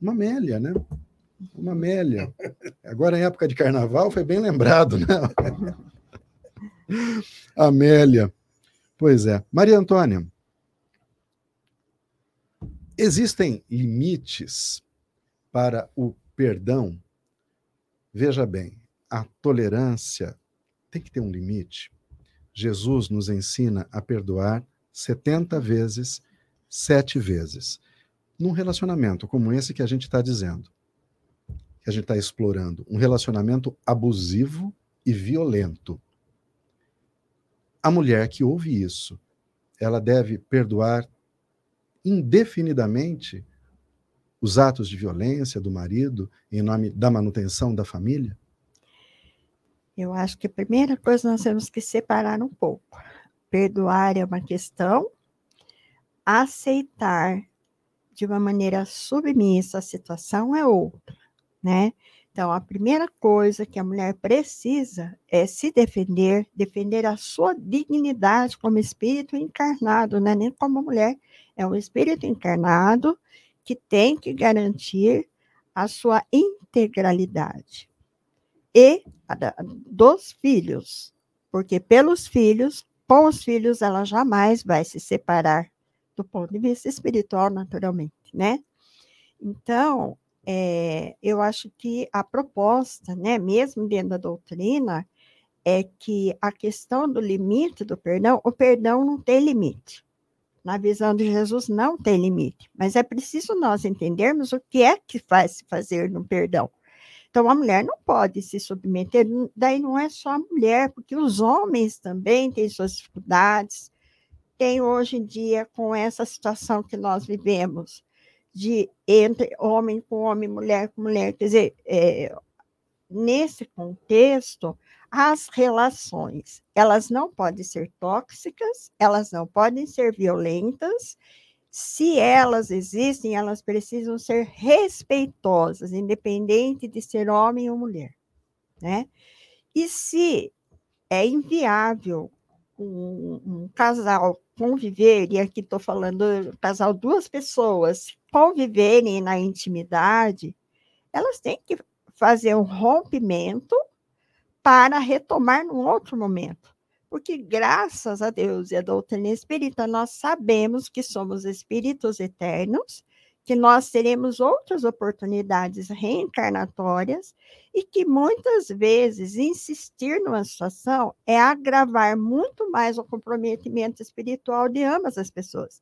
Uma Amélia, né? Uma Amélia. Agora, em época de carnaval, foi bem lembrado, né? Amélia. Pois é. Maria Antônia, Existem limites para o perdão? Veja bem, a tolerância tem que ter um limite. Jesus nos ensina a perdoar 70 vezes, sete vezes. Num relacionamento como esse que a gente está dizendo, que a gente está explorando, um relacionamento abusivo e violento. A mulher que ouve isso, ela deve perdoar indefinidamente os atos de violência do marido em nome da manutenção da família? Eu acho que a primeira coisa nós temos que separar um pouco. Perdoar é uma questão, aceitar de uma maneira submissa a situação é outra, né? Então, a primeira coisa que a mulher precisa é se defender, defender a sua dignidade como espírito encarnado, não é nem como mulher, é um espírito encarnado que tem que garantir a sua integralidade. E dos filhos, porque pelos filhos, com os filhos, ela jamais vai se separar do ponto de vista espiritual, naturalmente, né? Então, é, eu acho que a proposta, né, mesmo dentro da doutrina, é que a questão do limite do perdão, o perdão não tem limite. Na visão de Jesus, não tem limite. Mas é preciso nós entendermos o que é que faz se fazer no perdão. Então, a mulher não pode se submeter, daí não é só a mulher, porque os homens também têm suas dificuldades. Tem hoje em dia, com essa situação que nós vivemos, de entre homem com homem, mulher com mulher. Quer dizer, é, nesse contexto, as relações, elas não podem ser tóxicas, elas não podem ser violentas. Se elas existem, elas precisam ser respeitosas, independente de ser homem ou mulher, né? E se é inviável um, um casal conviver, e aqui estou falando casal duas pessoas, conviverem na intimidade, elas têm que fazer um rompimento para retomar num outro momento. Porque, graças a Deus e a doutrina espírita, nós sabemos que somos espíritos eternos, que nós teremos outras oportunidades reencarnatórias e que muitas vezes insistir numa situação é agravar muito mais o comprometimento espiritual de ambas as pessoas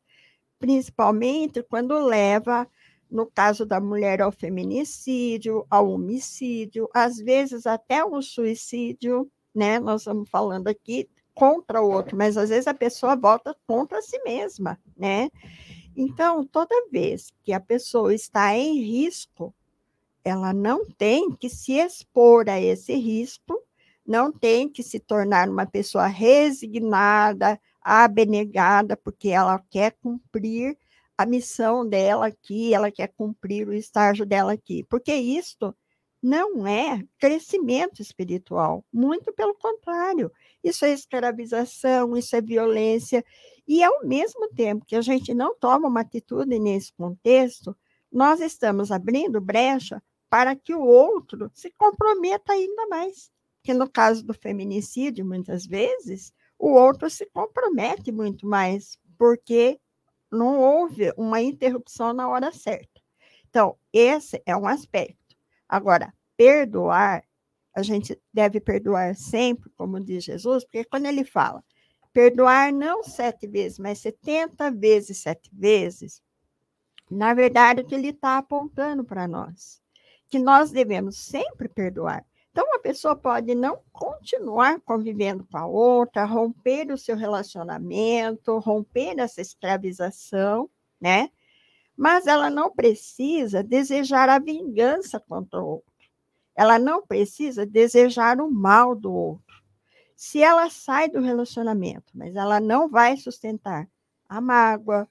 principalmente quando leva, no caso da mulher, ao feminicídio, ao homicídio, às vezes até um suicídio, né? Nós estamos falando aqui contra o outro, mas às vezes a pessoa volta contra si mesma, né? Então, toda vez que a pessoa está em risco, ela não tem que se expor a esse risco, não tem que se tornar uma pessoa resignada, abnegada, porque ela quer cumprir a missão dela aqui, ela quer cumprir o estágio dela aqui. Porque isto não é crescimento espiritual, muito pelo contrário. Isso é escravização, isso é violência. E ao mesmo tempo que a gente não toma uma atitude nesse contexto, nós estamos abrindo brecha para que o outro se comprometa ainda mais. Que no caso do feminicídio, muitas vezes, o outro se compromete muito mais, porque não houve uma interrupção na hora certa. Então, esse é um aspecto. Agora, perdoar, a gente deve perdoar sempre, como diz Jesus, porque quando ele fala perdoar não sete vezes, mas setenta vezes sete vezes, na verdade, o que ele está apontando para nós, que nós devemos sempre perdoar. Então, a pessoa pode não continuar convivendo com a outra, romper o seu relacionamento, romper essa escravização, né? Mas ela não precisa desejar a vingança contra o outro. Ela não precisa desejar o mal do outro. Se ela sai do relacionamento, mas ela não vai sustentar a mágoa,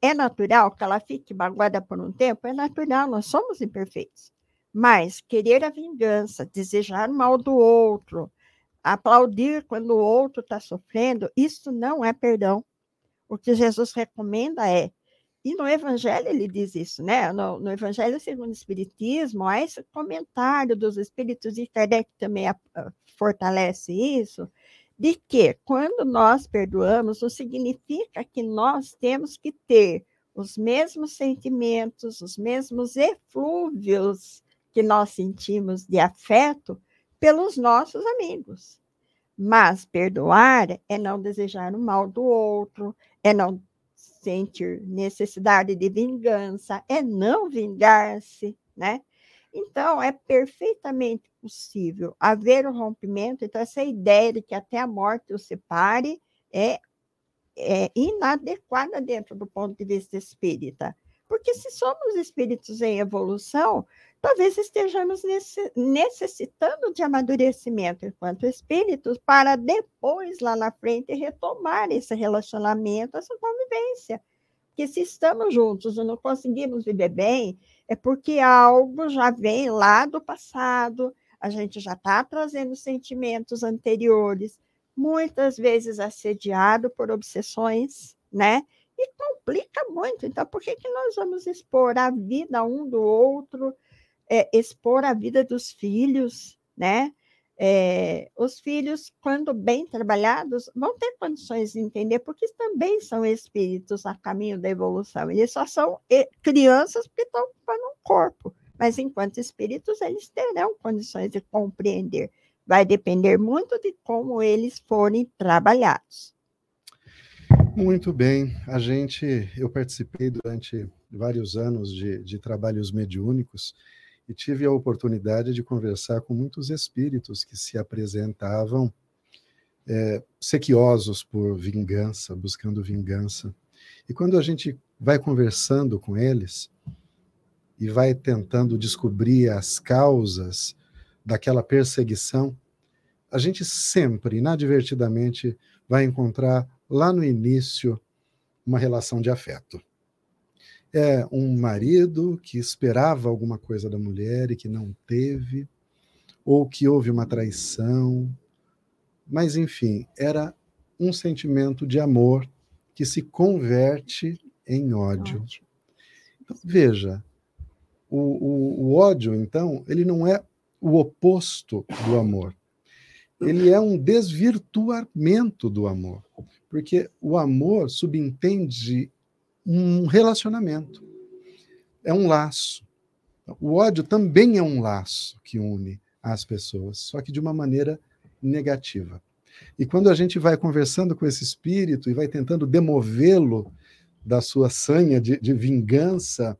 é natural que ela fique magoada por um tempo? É natural, nós somos imperfeitos. Mas querer a vingança, desejar mal do outro, aplaudir quando o outro está sofrendo, isso não é perdão. O que Jesus recomenda é, e no Evangelho ele diz isso, né? No, no Evangelho segundo o Espiritismo, há esse comentário dos Espíritos e Kardec também a, a, fortalece isso, de que quando nós perdoamos, não significa que nós temos que ter os mesmos sentimentos, os mesmos eflúvios que nós sentimos de afeto pelos nossos amigos. Mas perdoar é não desejar o mal do outro, é não sentir necessidade de vingança, é não vingar-se, né? Então, é perfeitamente possível haver um rompimento. Então, essa ideia de que até a morte o separe é, é inadequada dentro do ponto de vista espírita. Porque se somos espíritos em evolução, talvez estejamos necessitando de amadurecimento enquanto espíritos para depois, lá na frente, retomar esse relacionamento, essa convivência. Porque se estamos juntos e não conseguimos viver bem, é porque algo já vem lá do passado, a gente já está trazendo sentimentos anteriores, muitas vezes assediado por obsessões, né? E complica muito. Então, por que, que nós vamos expor a vida um do outro, é, expor a vida dos filhos, né? É, os filhos, quando bem trabalhados, vão ter condições de entender, porque também são espíritos a caminho da evolução. Eles só são crianças porque estão ocupando um corpo, mas enquanto espíritos, eles terão condições de compreender. Vai depender muito de como eles forem trabalhados. Muito bem. A gente, eu participei durante vários anos de, de trabalhos mediúnicos e tive a oportunidade de conversar com muitos espíritos que se apresentavam é, sequiosos por vingança, buscando vingança. E quando a gente vai conversando com eles e vai tentando descobrir as causas daquela perseguição, a gente sempre, inadvertidamente, vai encontrar lá no início uma relação de afeto é um marido que esperava alguma coisa da mulher e que não teve, ou que houve uma traição. Mas, enfim, era um sentimento de amor que se converte em ódio. Então, veja, o, o, o ódio, então, ele não é o oposto do amor. Ele é um desvirtuamento do amor. Porque o amor subentende um relacionamento. É um laço. O ódio também é um laço que une as pessoas, só que de uma maneira negativa. E quando a gente vai conversando com esse espírito e vai tentando demovê-lo da sua sanha de, de, vingança,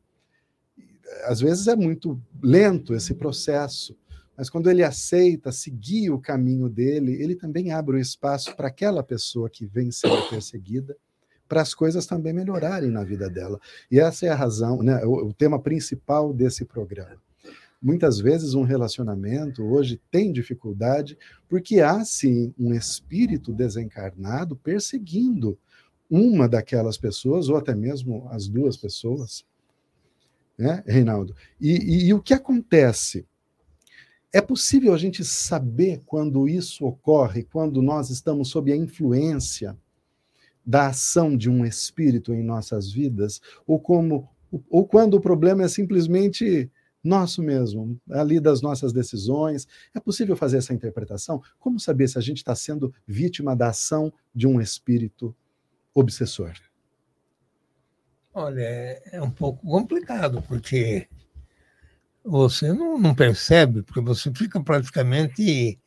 às vezes é muito lento esse processo, mas quando ele aceita seguir o caminho dele, ele também abre o espaço para aquela pessoa que vem sendo perseguida para as coisas também melhorarem na vida dela. E essa é a razão, né, o, o tema principal desse programa. Muitas vezes um relacionamento hoje tem dificuldade porque há sim um espírito desencarnado perseguindo uma daquelas pessoas, ou até mesmo as duas pessoas, né, Reinaldo? E, e, e, o que acontece? É possível a gente saber quando isso ocorre, quando nós estamos sob a influência da ação de um espírito em nossas vidas, ou como ou quando o problema é simplesmente nosso mesmo, ali das nossas decisões. É possível fazer essa interpretação? Como saber se a gente está sendo vítima da ação de um espírito obsessor? Olha, é, um pouco complicado, porque você não, não percebe, porque você fica praticamente,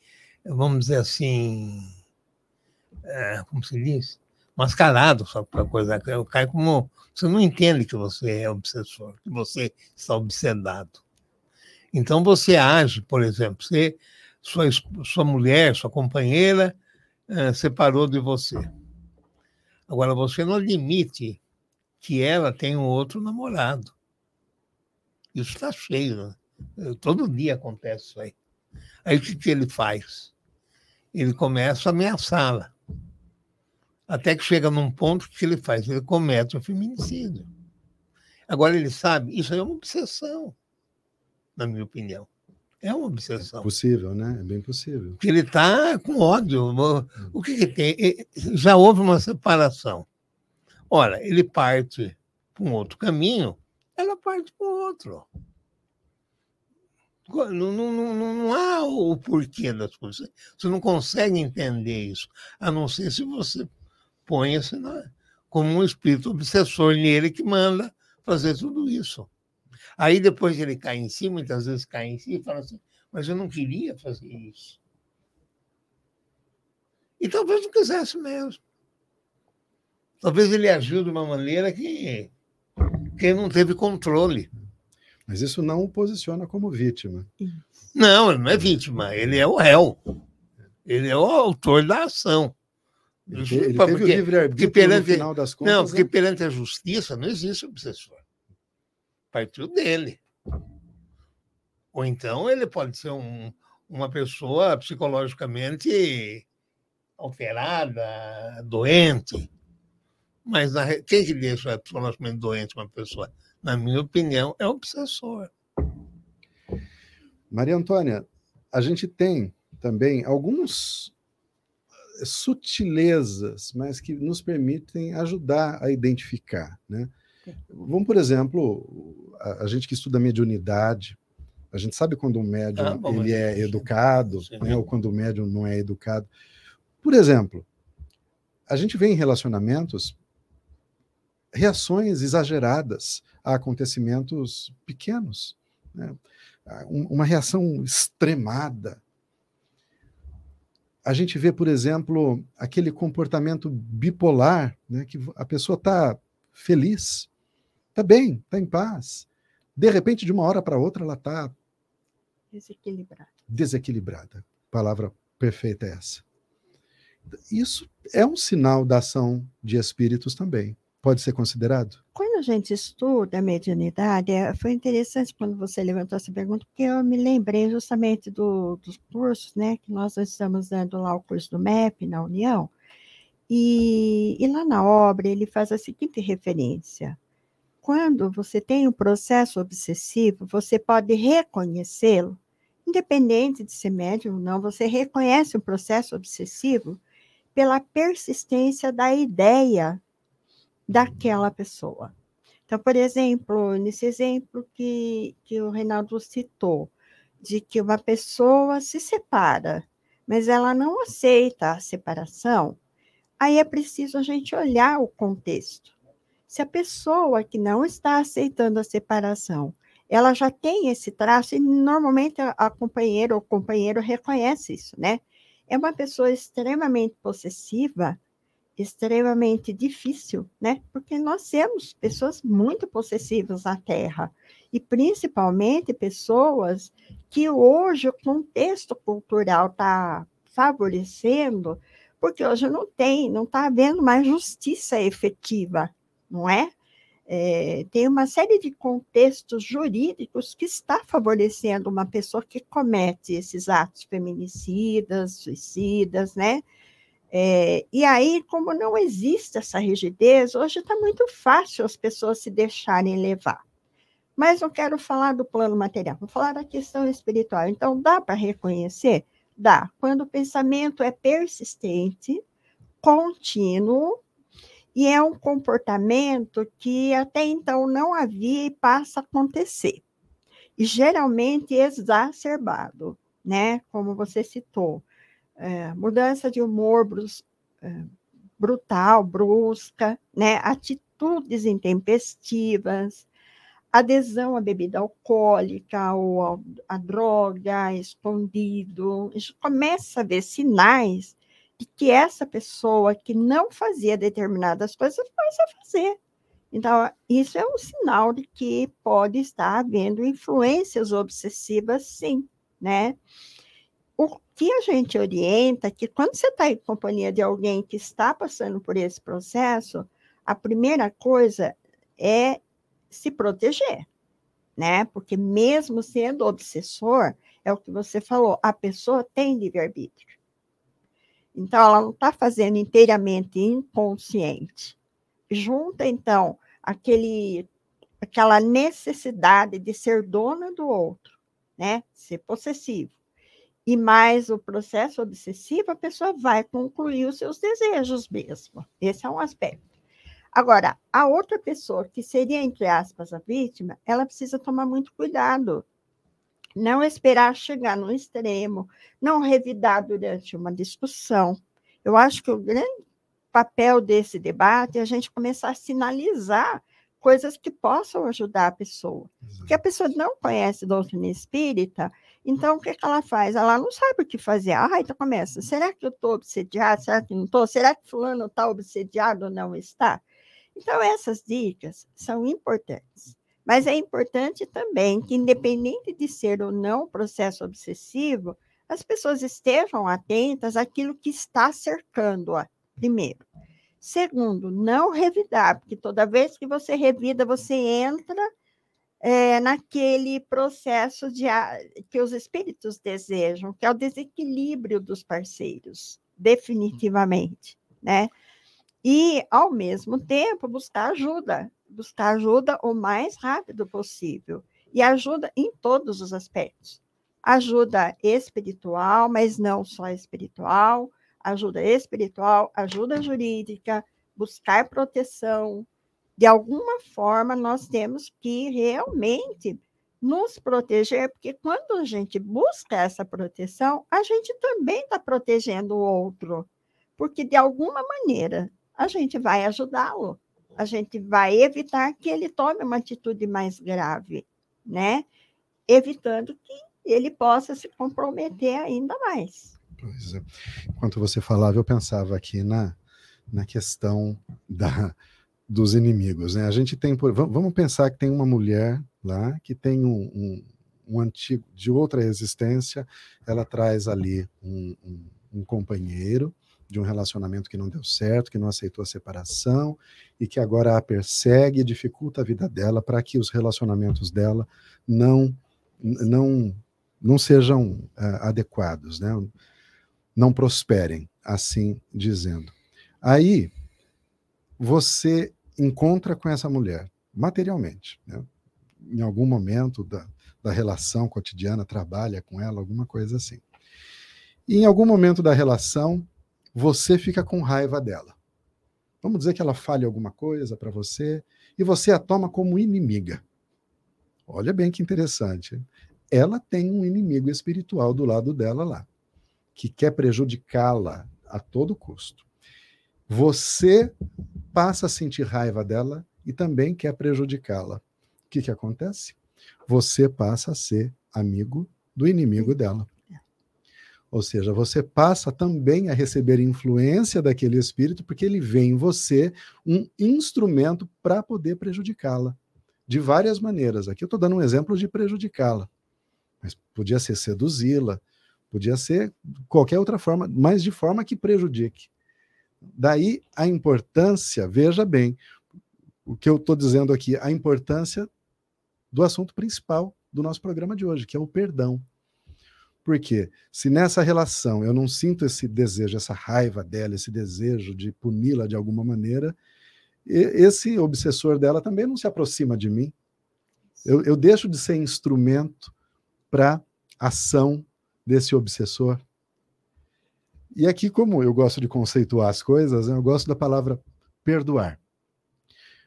vamos dizer assim, é, como se diz? Mascarado só para coisa. Cai como. Você não entende que você é obsessor, que você está obsedado. Então você age, por exemplo, você, sua, sua mulher, sua companheira eh, separou de você. Agora você não admite que ela tem um outro namorado. Isso está cheio, né? Todo dia acontece isso aí. Aí o que, que ele faz? Ele começa a ameaçá-la. Até que chega num ponto que ele faz, ele comete um feminicídio. Agora ele sabe, isso é uma obsessão, na minha opinião. É uma obsessão. É possível, né? É bem possível. Que ele está com ódio. O que, que tem? Já houve uma separação. Ora, ele parte para um outro caminho, ela parte para outro. Não, não, não, não, há o porquê das coisas. Você não consegue entender isso, a não ser se você ponha-se como um espírito obsessor nele que manda fazer tudo isso. Aí depois ele cai em si, muitas vezes cai em si e fala assim, mas eu não queria fazer isso. E talvez não quisesse mesmo. Talvez ele agiu de uma maneira que, que não teve controle. Mas isso não o posiciona como vítima. Não, ele não é vítima, ele é o réu. Ele é o autor da ação. Ele, te, ele teve porque, o livre-arbítrio perante, no final das contas. Não, porque né? perante a justiça não existe obsessor. Partiu dele. Ou então ele pode ser um, uma pessoa psicologicamente alterada, doente. Mas na, quem que deixa psicologicamente doente uma pessoa? Na minha opinião, é o obsessor. Maria Antônia, a gente tem também alguns sutilezas, mas que nos permitem ajudar a identificar. Né? Vamos, por exemplo, a, a, gente que estuda mediunidade, a gente sabe quando um médium ah, bom, ele é educado, né, ou quando o médium não é educado. Por exemplo, a gente vê em relacionamentos reações exageradas a acontecimentos pequenos, né? uma reação extremada. A gente vê, por exemplo, aquele comportamento bipolar, né? que a pessoa está feliz, está bem, está em paz. De repente, de uma hora para outra, ela está desequilibrada. Desequilibrada. Palavra perfeita é essa. Isso é um sinal da ação de espíritos também pode ser considerado? Quando a gente estuda a mediunidade, é, foi interessante quando você levantou essa pergunta, porque eu me lembrei justamente do, dos cursos, né, que nós estamos dando lá o curso do MEP na União, e, e lá na obra ele faz a seguinte referência. Quando você tem um processo obsessivo, você pode reconhecê-lo, independente de ser médium ou não, você reconhece o processo obsessivo pela persistência da ideia daquela pessoa. Então, por exemplo, nesse exemplo que, que o Reinaldo citou, de que uma pessoa se separa, mas ela não aceita a separação, aí é preciso a gente olhar o contexto. Se a pessoa que não está aceitando a separação, ela já tem esse traço, e normalmente a, companheira ou companheiro reconhece isso, né? É uma pessoa extremamente possessiva, extremamente difícil, né? Porque nós temos pessoas muito possessivas na Terra e principalmente pessoas que hoje o contexto cultural está favorecendo, porque hoje não tem, não está havendo mais justiça efetiva, não é? é? Tem uma série de contextos jurídicos que está favorecendo uma pessoa que comete esses atos feminicidas, suicidas, né? É, e aí, como não existe essa rigidez, hoje está muito fácil as pessoas se deixarem levar. Mas não quero falar do plano material, vou falar da questão espiritual. Então, dá para reconhecer? Dá. Quando o pensamento é persistente, contínuo, e é um comportamento que até então não havia e passa a acontecer. E geralmente exacerbado, né? Como você citou é, mudança de humor brus, é, brutal, brusca, né? atitudes intempestivas, adesão à bebida alcoólica ou à droga, escondido. Gente começa a ver sinais de que essa pessoa que não fazia determinadas coisas começa a fazer. Então, isso é um sinal de que pode estar havendo influências obsessivas, sim, né? O que a gente orienta é que quando você está em companhia de alguém que está passando por esse processo, a primeira coisa é se proteger, né? Porque mesmo sendo obsessor, é o que você falou, a pessoa tem livre-arbítrio. Então, ela não está fazendo inteiramente inconsciente. Junta, então, aquele, aquela necessidade de ser dona do outro, né? Ser possessivo e mais o processo obsessivo, a pessoa vai concluir os seus desejos mesmo. Esse é um aspecto. Agora, a outra pessoa, que seria, entre aspas, a vítima, ela precisa tomar muito cuidado. Não esperar chegar no extremo, não revidar durante uma discussão. Eu acho que o grande papel desse debate é a gente começar a sinalizar coisas que possam ajudar a pessoa. Porque a pessoa não conhece doutrina espírita, Então, o que, que ela faz? Ela não sabe o que fazer. Ah, então começa. Será que eu estou obsediado? Será que não estou? Será que fulano está obsediado ou não está? Então, essas dicas são importantes. Mas é importante também que, independente de ser ou não processo obsessivo, as pessoas estejam atentas àquilo que está cercando-a, primeiro. Segundo, não revidar, porque toda vez que você revida, você entra é, naquele processo de, que os espíritos desejam, que é o desequilíbrio dos parceiros, definitivamente, né? E, ao mesmo tempo, buscar ajuda, buscar ajuda o mais rápido possível, e ajuda em todos os aspectos. Ajuda espiritual, mas não só espiritual, ajuda espiritual, ajuda jurídica, buscar proteção, de alguma forma, nós temos que realmente nos proteger, porque quando a gente busca essa proteção, a gente também está protegendo o outro, porque de alguma maneira a gente vai ajudá-lo, a gente vai evitar que ele tome uma atitude mais grave, né? Evitando que ele possa se comprometer ainda mais. Pois é. Enquanto você falava, eu pensava aqui na, na questão da, dos inimigos. Né? A gente tem, vamos pensar que tem uma mulher lá que tem um, um, um antigo de outra existência, ela traz ali um, um, um companheiro de um relacionamento que não deu certo, que não aceitou a separação e que agora a persegue e dificulta a vida dela para que os relacionamentos dela não não não sejam uh, adequados, né? não prosperem, assim dizendo. Aí você encontra com essa mulher materialmente, né? em algum momento da, da relação cotidiana, trabalha com ela, alguma coisa assim. E em algum momento da relação, você fica com raiva dela. Vamos dizer que ela fale alguma coisa para você e você a toma como inimiga. Olha bem que interessante. Ela tem um inimigo espiritual do lado dela lá, que quer prejudicá-la a todo custo. Você passa a sentir raiva dela e também quer prejudicá-la. O que, que acontece? Você passa a ser amigo do inimigo dela. Ou seja, você passa também a receber influência daquele espírito, porque ele vê em você um instrumento para poder prejudicá-la. De várias maneiras. Aqui eu estou dando um exemplo de prejudicá-la. Mas podia ser seduzi-la, podia ser qualquer outra forma, mas de forma que prejudique. Daí a importância, veja bem, o que eu estou dizendo aqui, a importância do assunto principal do nosso programa de hoje, que é o perdão. Porque se nessa relação eu não sinto esse desejo, essa raiva dela, esse desejo de puni-la de alguma maneira, esse obsessor dela também não se aproxima de mim. Eu, eu deixo de ser instrumento para ação desse obsessor. E aqui, como eu gosto de conceituar as coisas, eu gosto da palavra perdoar.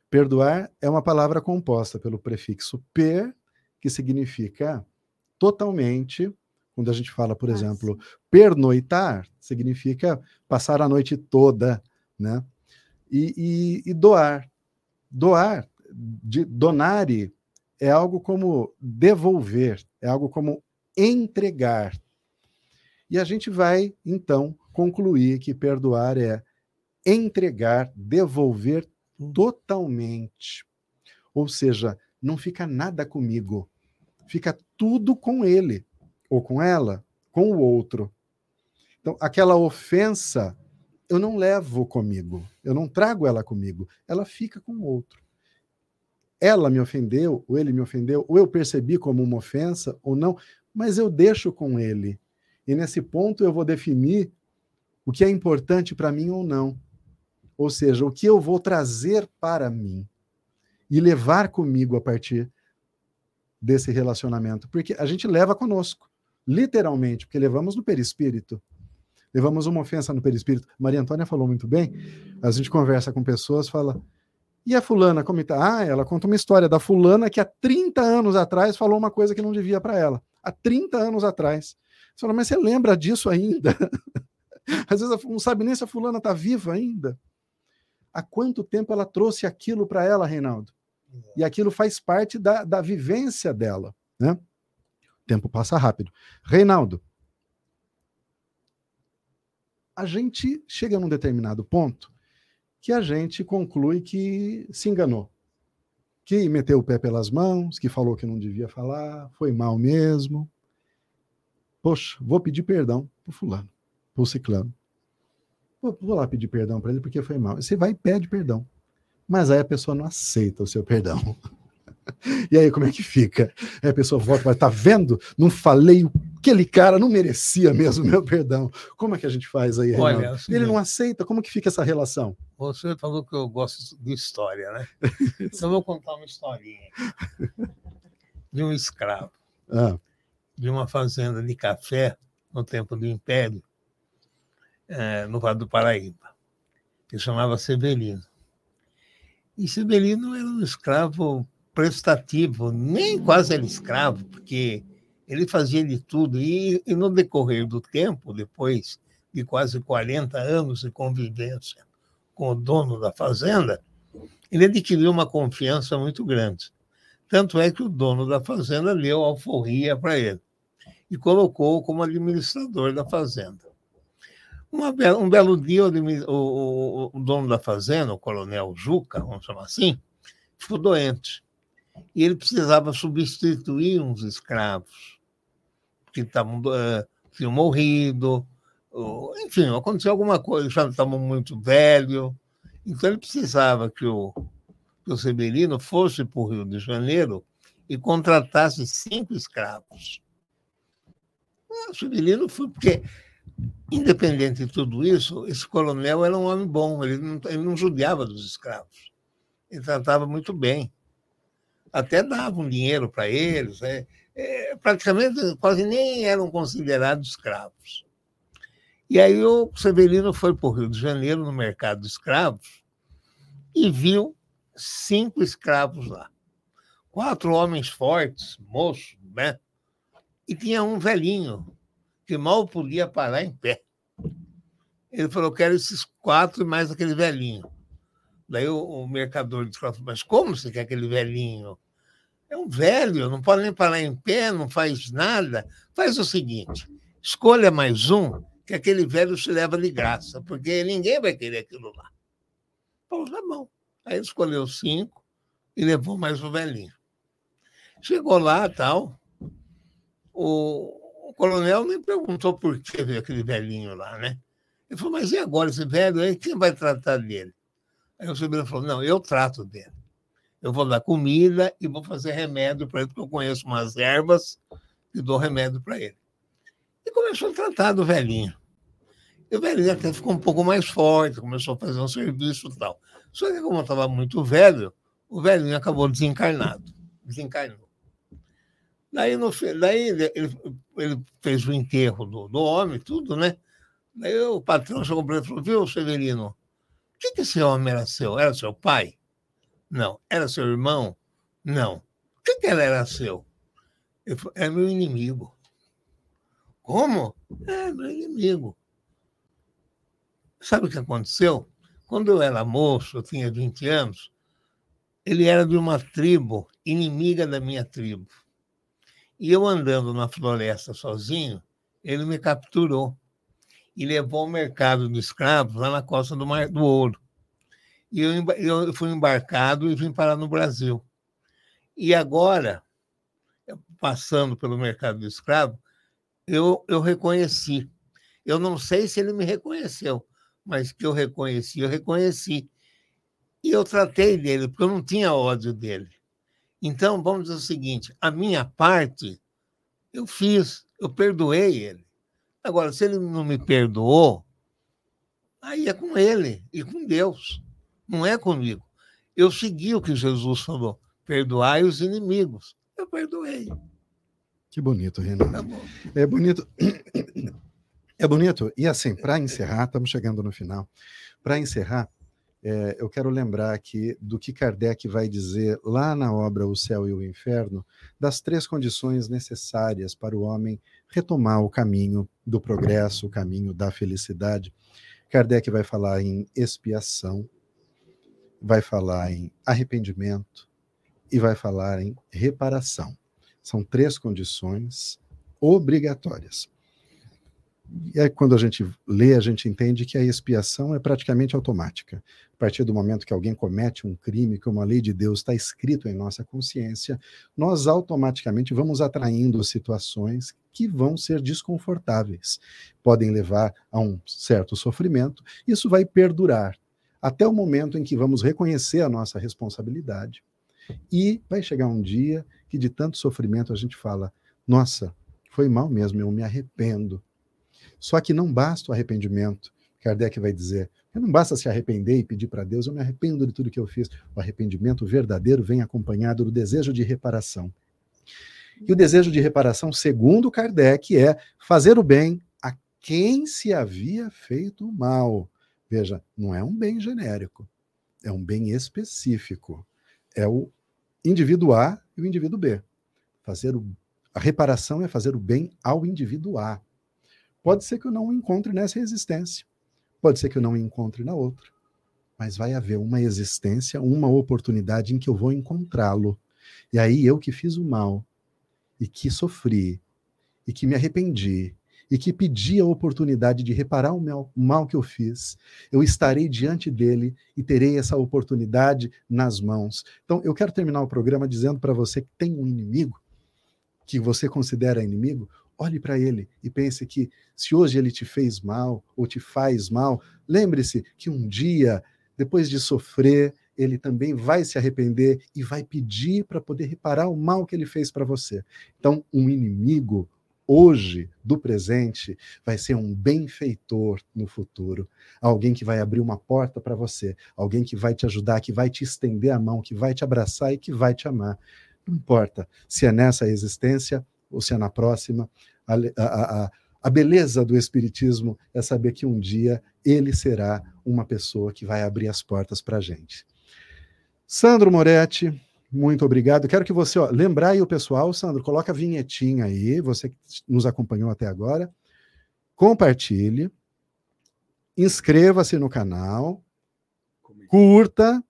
Perdoar é uma palavra composta pelo prefixo per, que significa totalmente. Quando a gente fala, por Nossa. exemplo, pernoitar, significa passar a noite toda, né? E, e, e doar. Doar, de, donare, é algo como devolver, é algo como entregar, e a gente vai, então, concluir que perdoar é entregar, devolver totalmente. Ou seja, não fica nada comigo, fica tudo com ele, ou com ela, com o outro. Então, aquela ofensa eu não levo comigo, eu não trago ela comigo, ela fica com o outro. Ela me ofendeu, ou ele me ofendeu, ou eu percebi como uma ofensa, ou não, mas eu deixo com ele. E nesse ponto eu vou definir o que é importante para mim ou não. Ou seja, o que eu vou trazer para mim e levar comigo a partir desse relacionamento. Porque a gente leva conosco, literalmente, porque levamos no perispírito. Levamos uma ofensa no perispírito. Maria Antônia falou muito bem. A gente conversa com pessoas, fala. E a fulana, como está? Ah, ela conta uma história da fulana que há 30 anos atrás falou uma coisa que não devia para ela. Há 30 anos atrás. Você fala, mas você lembra disso ainda? Às vezes não sabe nem se a fulana está viva ainda. Há quanto tempo ela trouxe aquilo para ela, Reinaldo? E aquilo faz parte da, da vivência dela. Né? tempo passa rápido. Reinaldo, a gente chega num determinado ponto que a gente conclui que se enganou, que meteu o pé pelas mãos, que falou que não devia falar, foi mal mesmo. Poxa, vou pedir perdão pro fulano, pro ciclano. Vou, vou lá pedir perdão para ele porque foi mal. Você vai e pede perdão. Mas aí a pessoa não aceita o seu perdão. E aí, como é que fica? Aí a pessoa volta, mas tá vendo? Não falei, aquele cara não merecia mesmo meu perdão. Como é que a gente faz aí, Olha, é Ele não aceita, como que fica essa relação? Você falou que eu gosto de história, né? então eu vou contar uma historinha de um escravo ah. De uma fazenda de café no tempo do Império, é, no Vale do Paraíba, que chamava Severino. E Severino era um escravo prestativo, nem quase era escravo, porque ele fazia de tudo. E, e no decorrer do tempo, depois de quase 40 anos de convivência com o dono da fazenda, ele adquiriu uma confiança muito grande. Tanto é que o dono da fazenda deu alforria para ele e colocou como administrador da fazenda. Uma, um belo dia, o, o, o, dono da fazenda, o coronel Juca, vamos chamar assim, ficou doente e ele precisava substituir uns escravos que estavam uh, tinham morrido, ou, enfim, aconteceu alguma coisa, já estavam muito velho, então ele precisava que o, que o Severino fosse para o Rio de Janeiro e contratasse cinco escravos. O Severino foi porque, independente de tudo isso, esse coronel era um homem bom, ele não, ele não judiava dos escravos, ele tratava muito bem até davam dinheiro para eles, é, é, praticamente quase nem eram considerados escravos. E aí o Severino foi para o Rio de Janeiro, no mercado de escravos, e viu cinco escravos lá. Quatro homens fortes, moços, né? E tinha um velhinho que mal podia parar em pé. Ele falou: quero esses quatro e mais aquele velhinho. Daí o, o mercador disse: mas como você quer aquele velhinho? É um velho, não pode nem parar em pé, não faz nada. Faz o seguinte: escolha mais um, que aquele velho se leva de graça, porque ninguém vai querer aquilo lá. Pô, tá bom. Aí escolheu cinco e levou mais o velhinho. Chegou lá tal. O, o coronel me perguntou por que veio aquele velhinho lá, né? Ele falou, mas e agora esse velho aí? Quem vai tratar dele? Aí o Silveira falou, não, eu trato dele eu vou dar comida e vou fazer remédio para ele, porque eu conheço umas ervas e dou remédio para ele. E começou a tratar do velhinho. E o velhinho até ficou um pouco mais forte, começou a fazer um serviço e tal. Só que, como estava muito velho, o velhinho acabou desencarnado. Desencarnou. Daí, no, daí ele, ele fez o enterro do, do homem, tudo, né? Daí o patrão chegou para ele e falou: Viu, Severino, o que, que esse homem era seu? Era seu pai? Não. Era seu irmão? Não. Por que, que ela era seu? Eu falei, é meu inimigo. Como? É meu inimigo. Sabe o que aconteceu? Quando eu era moço, eu tinha 20 anos, ele era de uma tribo inimiga da minha tribo. E eu andando na floresta sozinho, ele me capturou e levou ao mercado de escravos lá na costa do Mar do Ouro. E eu, eu fui embarcado e vim parar no Brasil. E agora, passando pelo mercado do escravo, eu, eu reconheci. Eu não sei se ele me reconheceu, mas que eu reconheci, eu reconheci. E eu tratei dele, porque eu não tinha ódio dele. Então, vamos dizer o seguinte: a minha parte eu fiz, eu perdoei ele. Agora, se ele não me perdoou, aí é com ele e com Deus não é comigo. Eu segui o que Jesus falou: perdoai os inimigos. Eu perdoei. Que bonito, Renan. Tá é bonito. É bonito. E assim, para encerrar, estamos chegando no final. Para encerrar, é, eu quero lembrar aqui do que Kardec vai dizer lá na obra O Céu e o Inferno, das três condições necessárias para o homem retomar o caminho do progresso, o caminho da felicidade. Kardec vai falar em expiação, vai falar em arrependimento e vai falar em reparação. São três condições obrigatórias. E aí, quando a gente lê, a gente entende que a expiação é praticamente automática. A partir do momento que alguém comete um crime, que uma lei de Deus está escrito em nossa consciência, nós automaticamente vamos atraindo situações que vão ser desconfortáveis, podem levar a um certo sofrimento. Isso vai perdurar até o momento em que vamos reconhecer a nossa responsabilidade. E vai chegar um dia que, de tanto sofrimento, a gente fala: nossa, foi mal mesmo, eu me arrependo só que não basta o arrependimento. Kardec vai dizer: não basta se arrepender e pedir para Deus, eu me arrependo de tudo que eu fiz. O arrependimento verdadeiro vem acompanhado do desejo de reparação. E o desejo de reparação, segundo Kardec, é fazer o bem a quem se havia feito mal. Veja, não é um bem genérico, é um bem específico. É o indivíduo A e o indivíduo B. Fazer o, a reparação é fazer o bem ao indivíduo A. Pode ser que eu não encontre nessa existência, pode ser que eu não encontre na outra, mas vai haver uma existência, uma oportunidade em que eu vou encontrá-lo. E aí eu que fiz o mal, e que sofri, e que me arrependi, e que pedi a oportunidade de reparar o mal que eu fiz, eu estarei diante dele e terei essa oportunidade nas mãos. Então, eu quero terminar o programa dizendo para você que tem um inimigo, que você considera inimigo, olhe para ele e pense que se hoje ele te fez mal ou te faz mal, lembre-se que um dia, depois de sofrer, ele também vai se arrepender e vai pedir para poder reparar o mal que ele fez para você. Então, um inimigo hoje, do presente, vai ser um benfeitor no futuro. Alguém que vai abrir uma porta para você, alguém que vai te ajudar, que vai te estender a mão, que vai te abraçar e que vai te amar. Não importa se é nessa existência ou se é na próxima, a, a, a beleza do Espiritismo é saber que um dia ele será uma pessoa que vai abrir as portas para a gente. Sandro Moretti, muito obrigado. Quero que você ó, lembrar aí o pessoal, Sandro, coloca a vinhetinha aí, você que nos acompanhou até agora. Compartilhe, inscreva-se no canal, curta,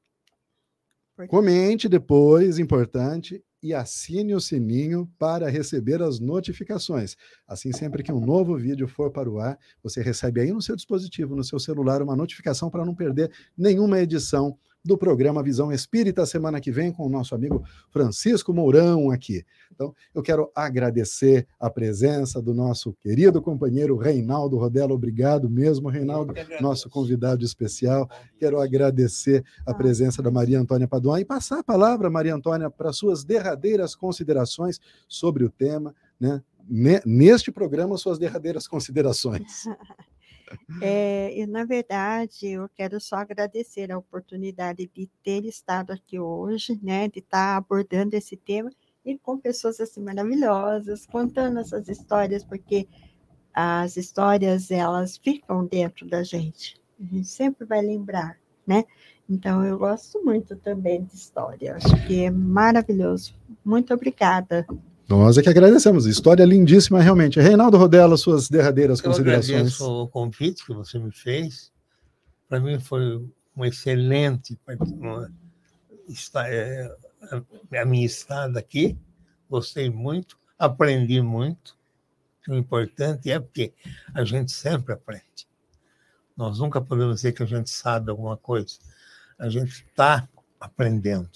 comente depois, importante, e assine o sininho para receber as notificações. Assim, sempre que um novo vídeo for para o ar, você recebe aí no seu dispositivo, no seu celular, uma notificação para não perder nenhuma edição do programa Visão Espírita, semana que vem, com o nosso amigo Francisco Mourão aqui. Então, eu quero agradecer a presença do nosso querido companheiro Reinaldo Rodelo. Obrigado mesmo, Reinaldo, nosso convidado especial. Quero agradecer a ah. presença da Maria Antônia Paduan e passar a palavra, Maria Antônia, para suas derradeiras considerações sobre o tema, né? Neste programa, suas derradeiras considerações. É, e, na verdade, eu quero só agradecer a oportunidade de ter estado aqui hoje, né, de estar abordando esse tema e com pessoas assim maravilhosas, contando essas histórias, porque as histórias elas ficam dentro da gente. A gente sempre vai lembrar, né? Então eu gosto muito também de história. Acho que é maravilhoso. Muito obrigada. Nós é que agradecemos. História lindíssima, realmente. Reinaldo Rodela, suas derradeiras Eu considerações. Eu agradeço o convite que você me fez. Para mim foi um excelente uma, é, a minha estada aqui. Gostei muito, aprendi muito. O importante é porque a gente sempre aprende. Nós nunca podemos dizer que a gente sabe alguma coisa. A gente está aprendendo.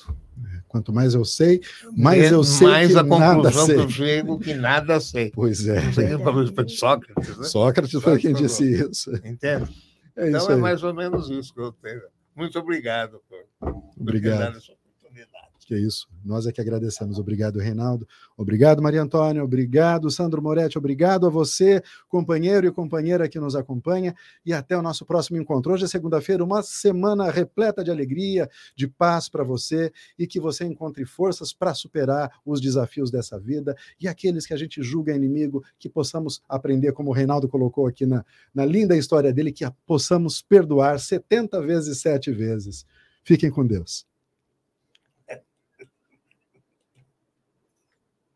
Quanto mais eu sei, mais eu sei mais que a conclusão que eu chego que nada sei. Pois é. Não Sócrates. Né? Sócrates foi quem disse isso. Entende? É então é mais ou menos isso que eu tenho. Muito obrigado por, obrigado. Que é isso. Nós é que agradecemos. Obrigado, Reinaldo. Obrigado, Maria Antônia. Obrigado, Sandro Moretti. Obrigado a você, companheiro e companheira que nos acompanha. E até o nosso próximo encontro. Hoje é segunda-feira, uma semana repleta de alegria, de paz para você e que você encontre forças para superar os desafios dessa vida e aqueles que a gente julga inimigo, que possamos aprender, como o Reinaldo colocou aqui na, na linda história dele, que possamos perdoar 70 vezes, sete vezes. Fiquem com Deus.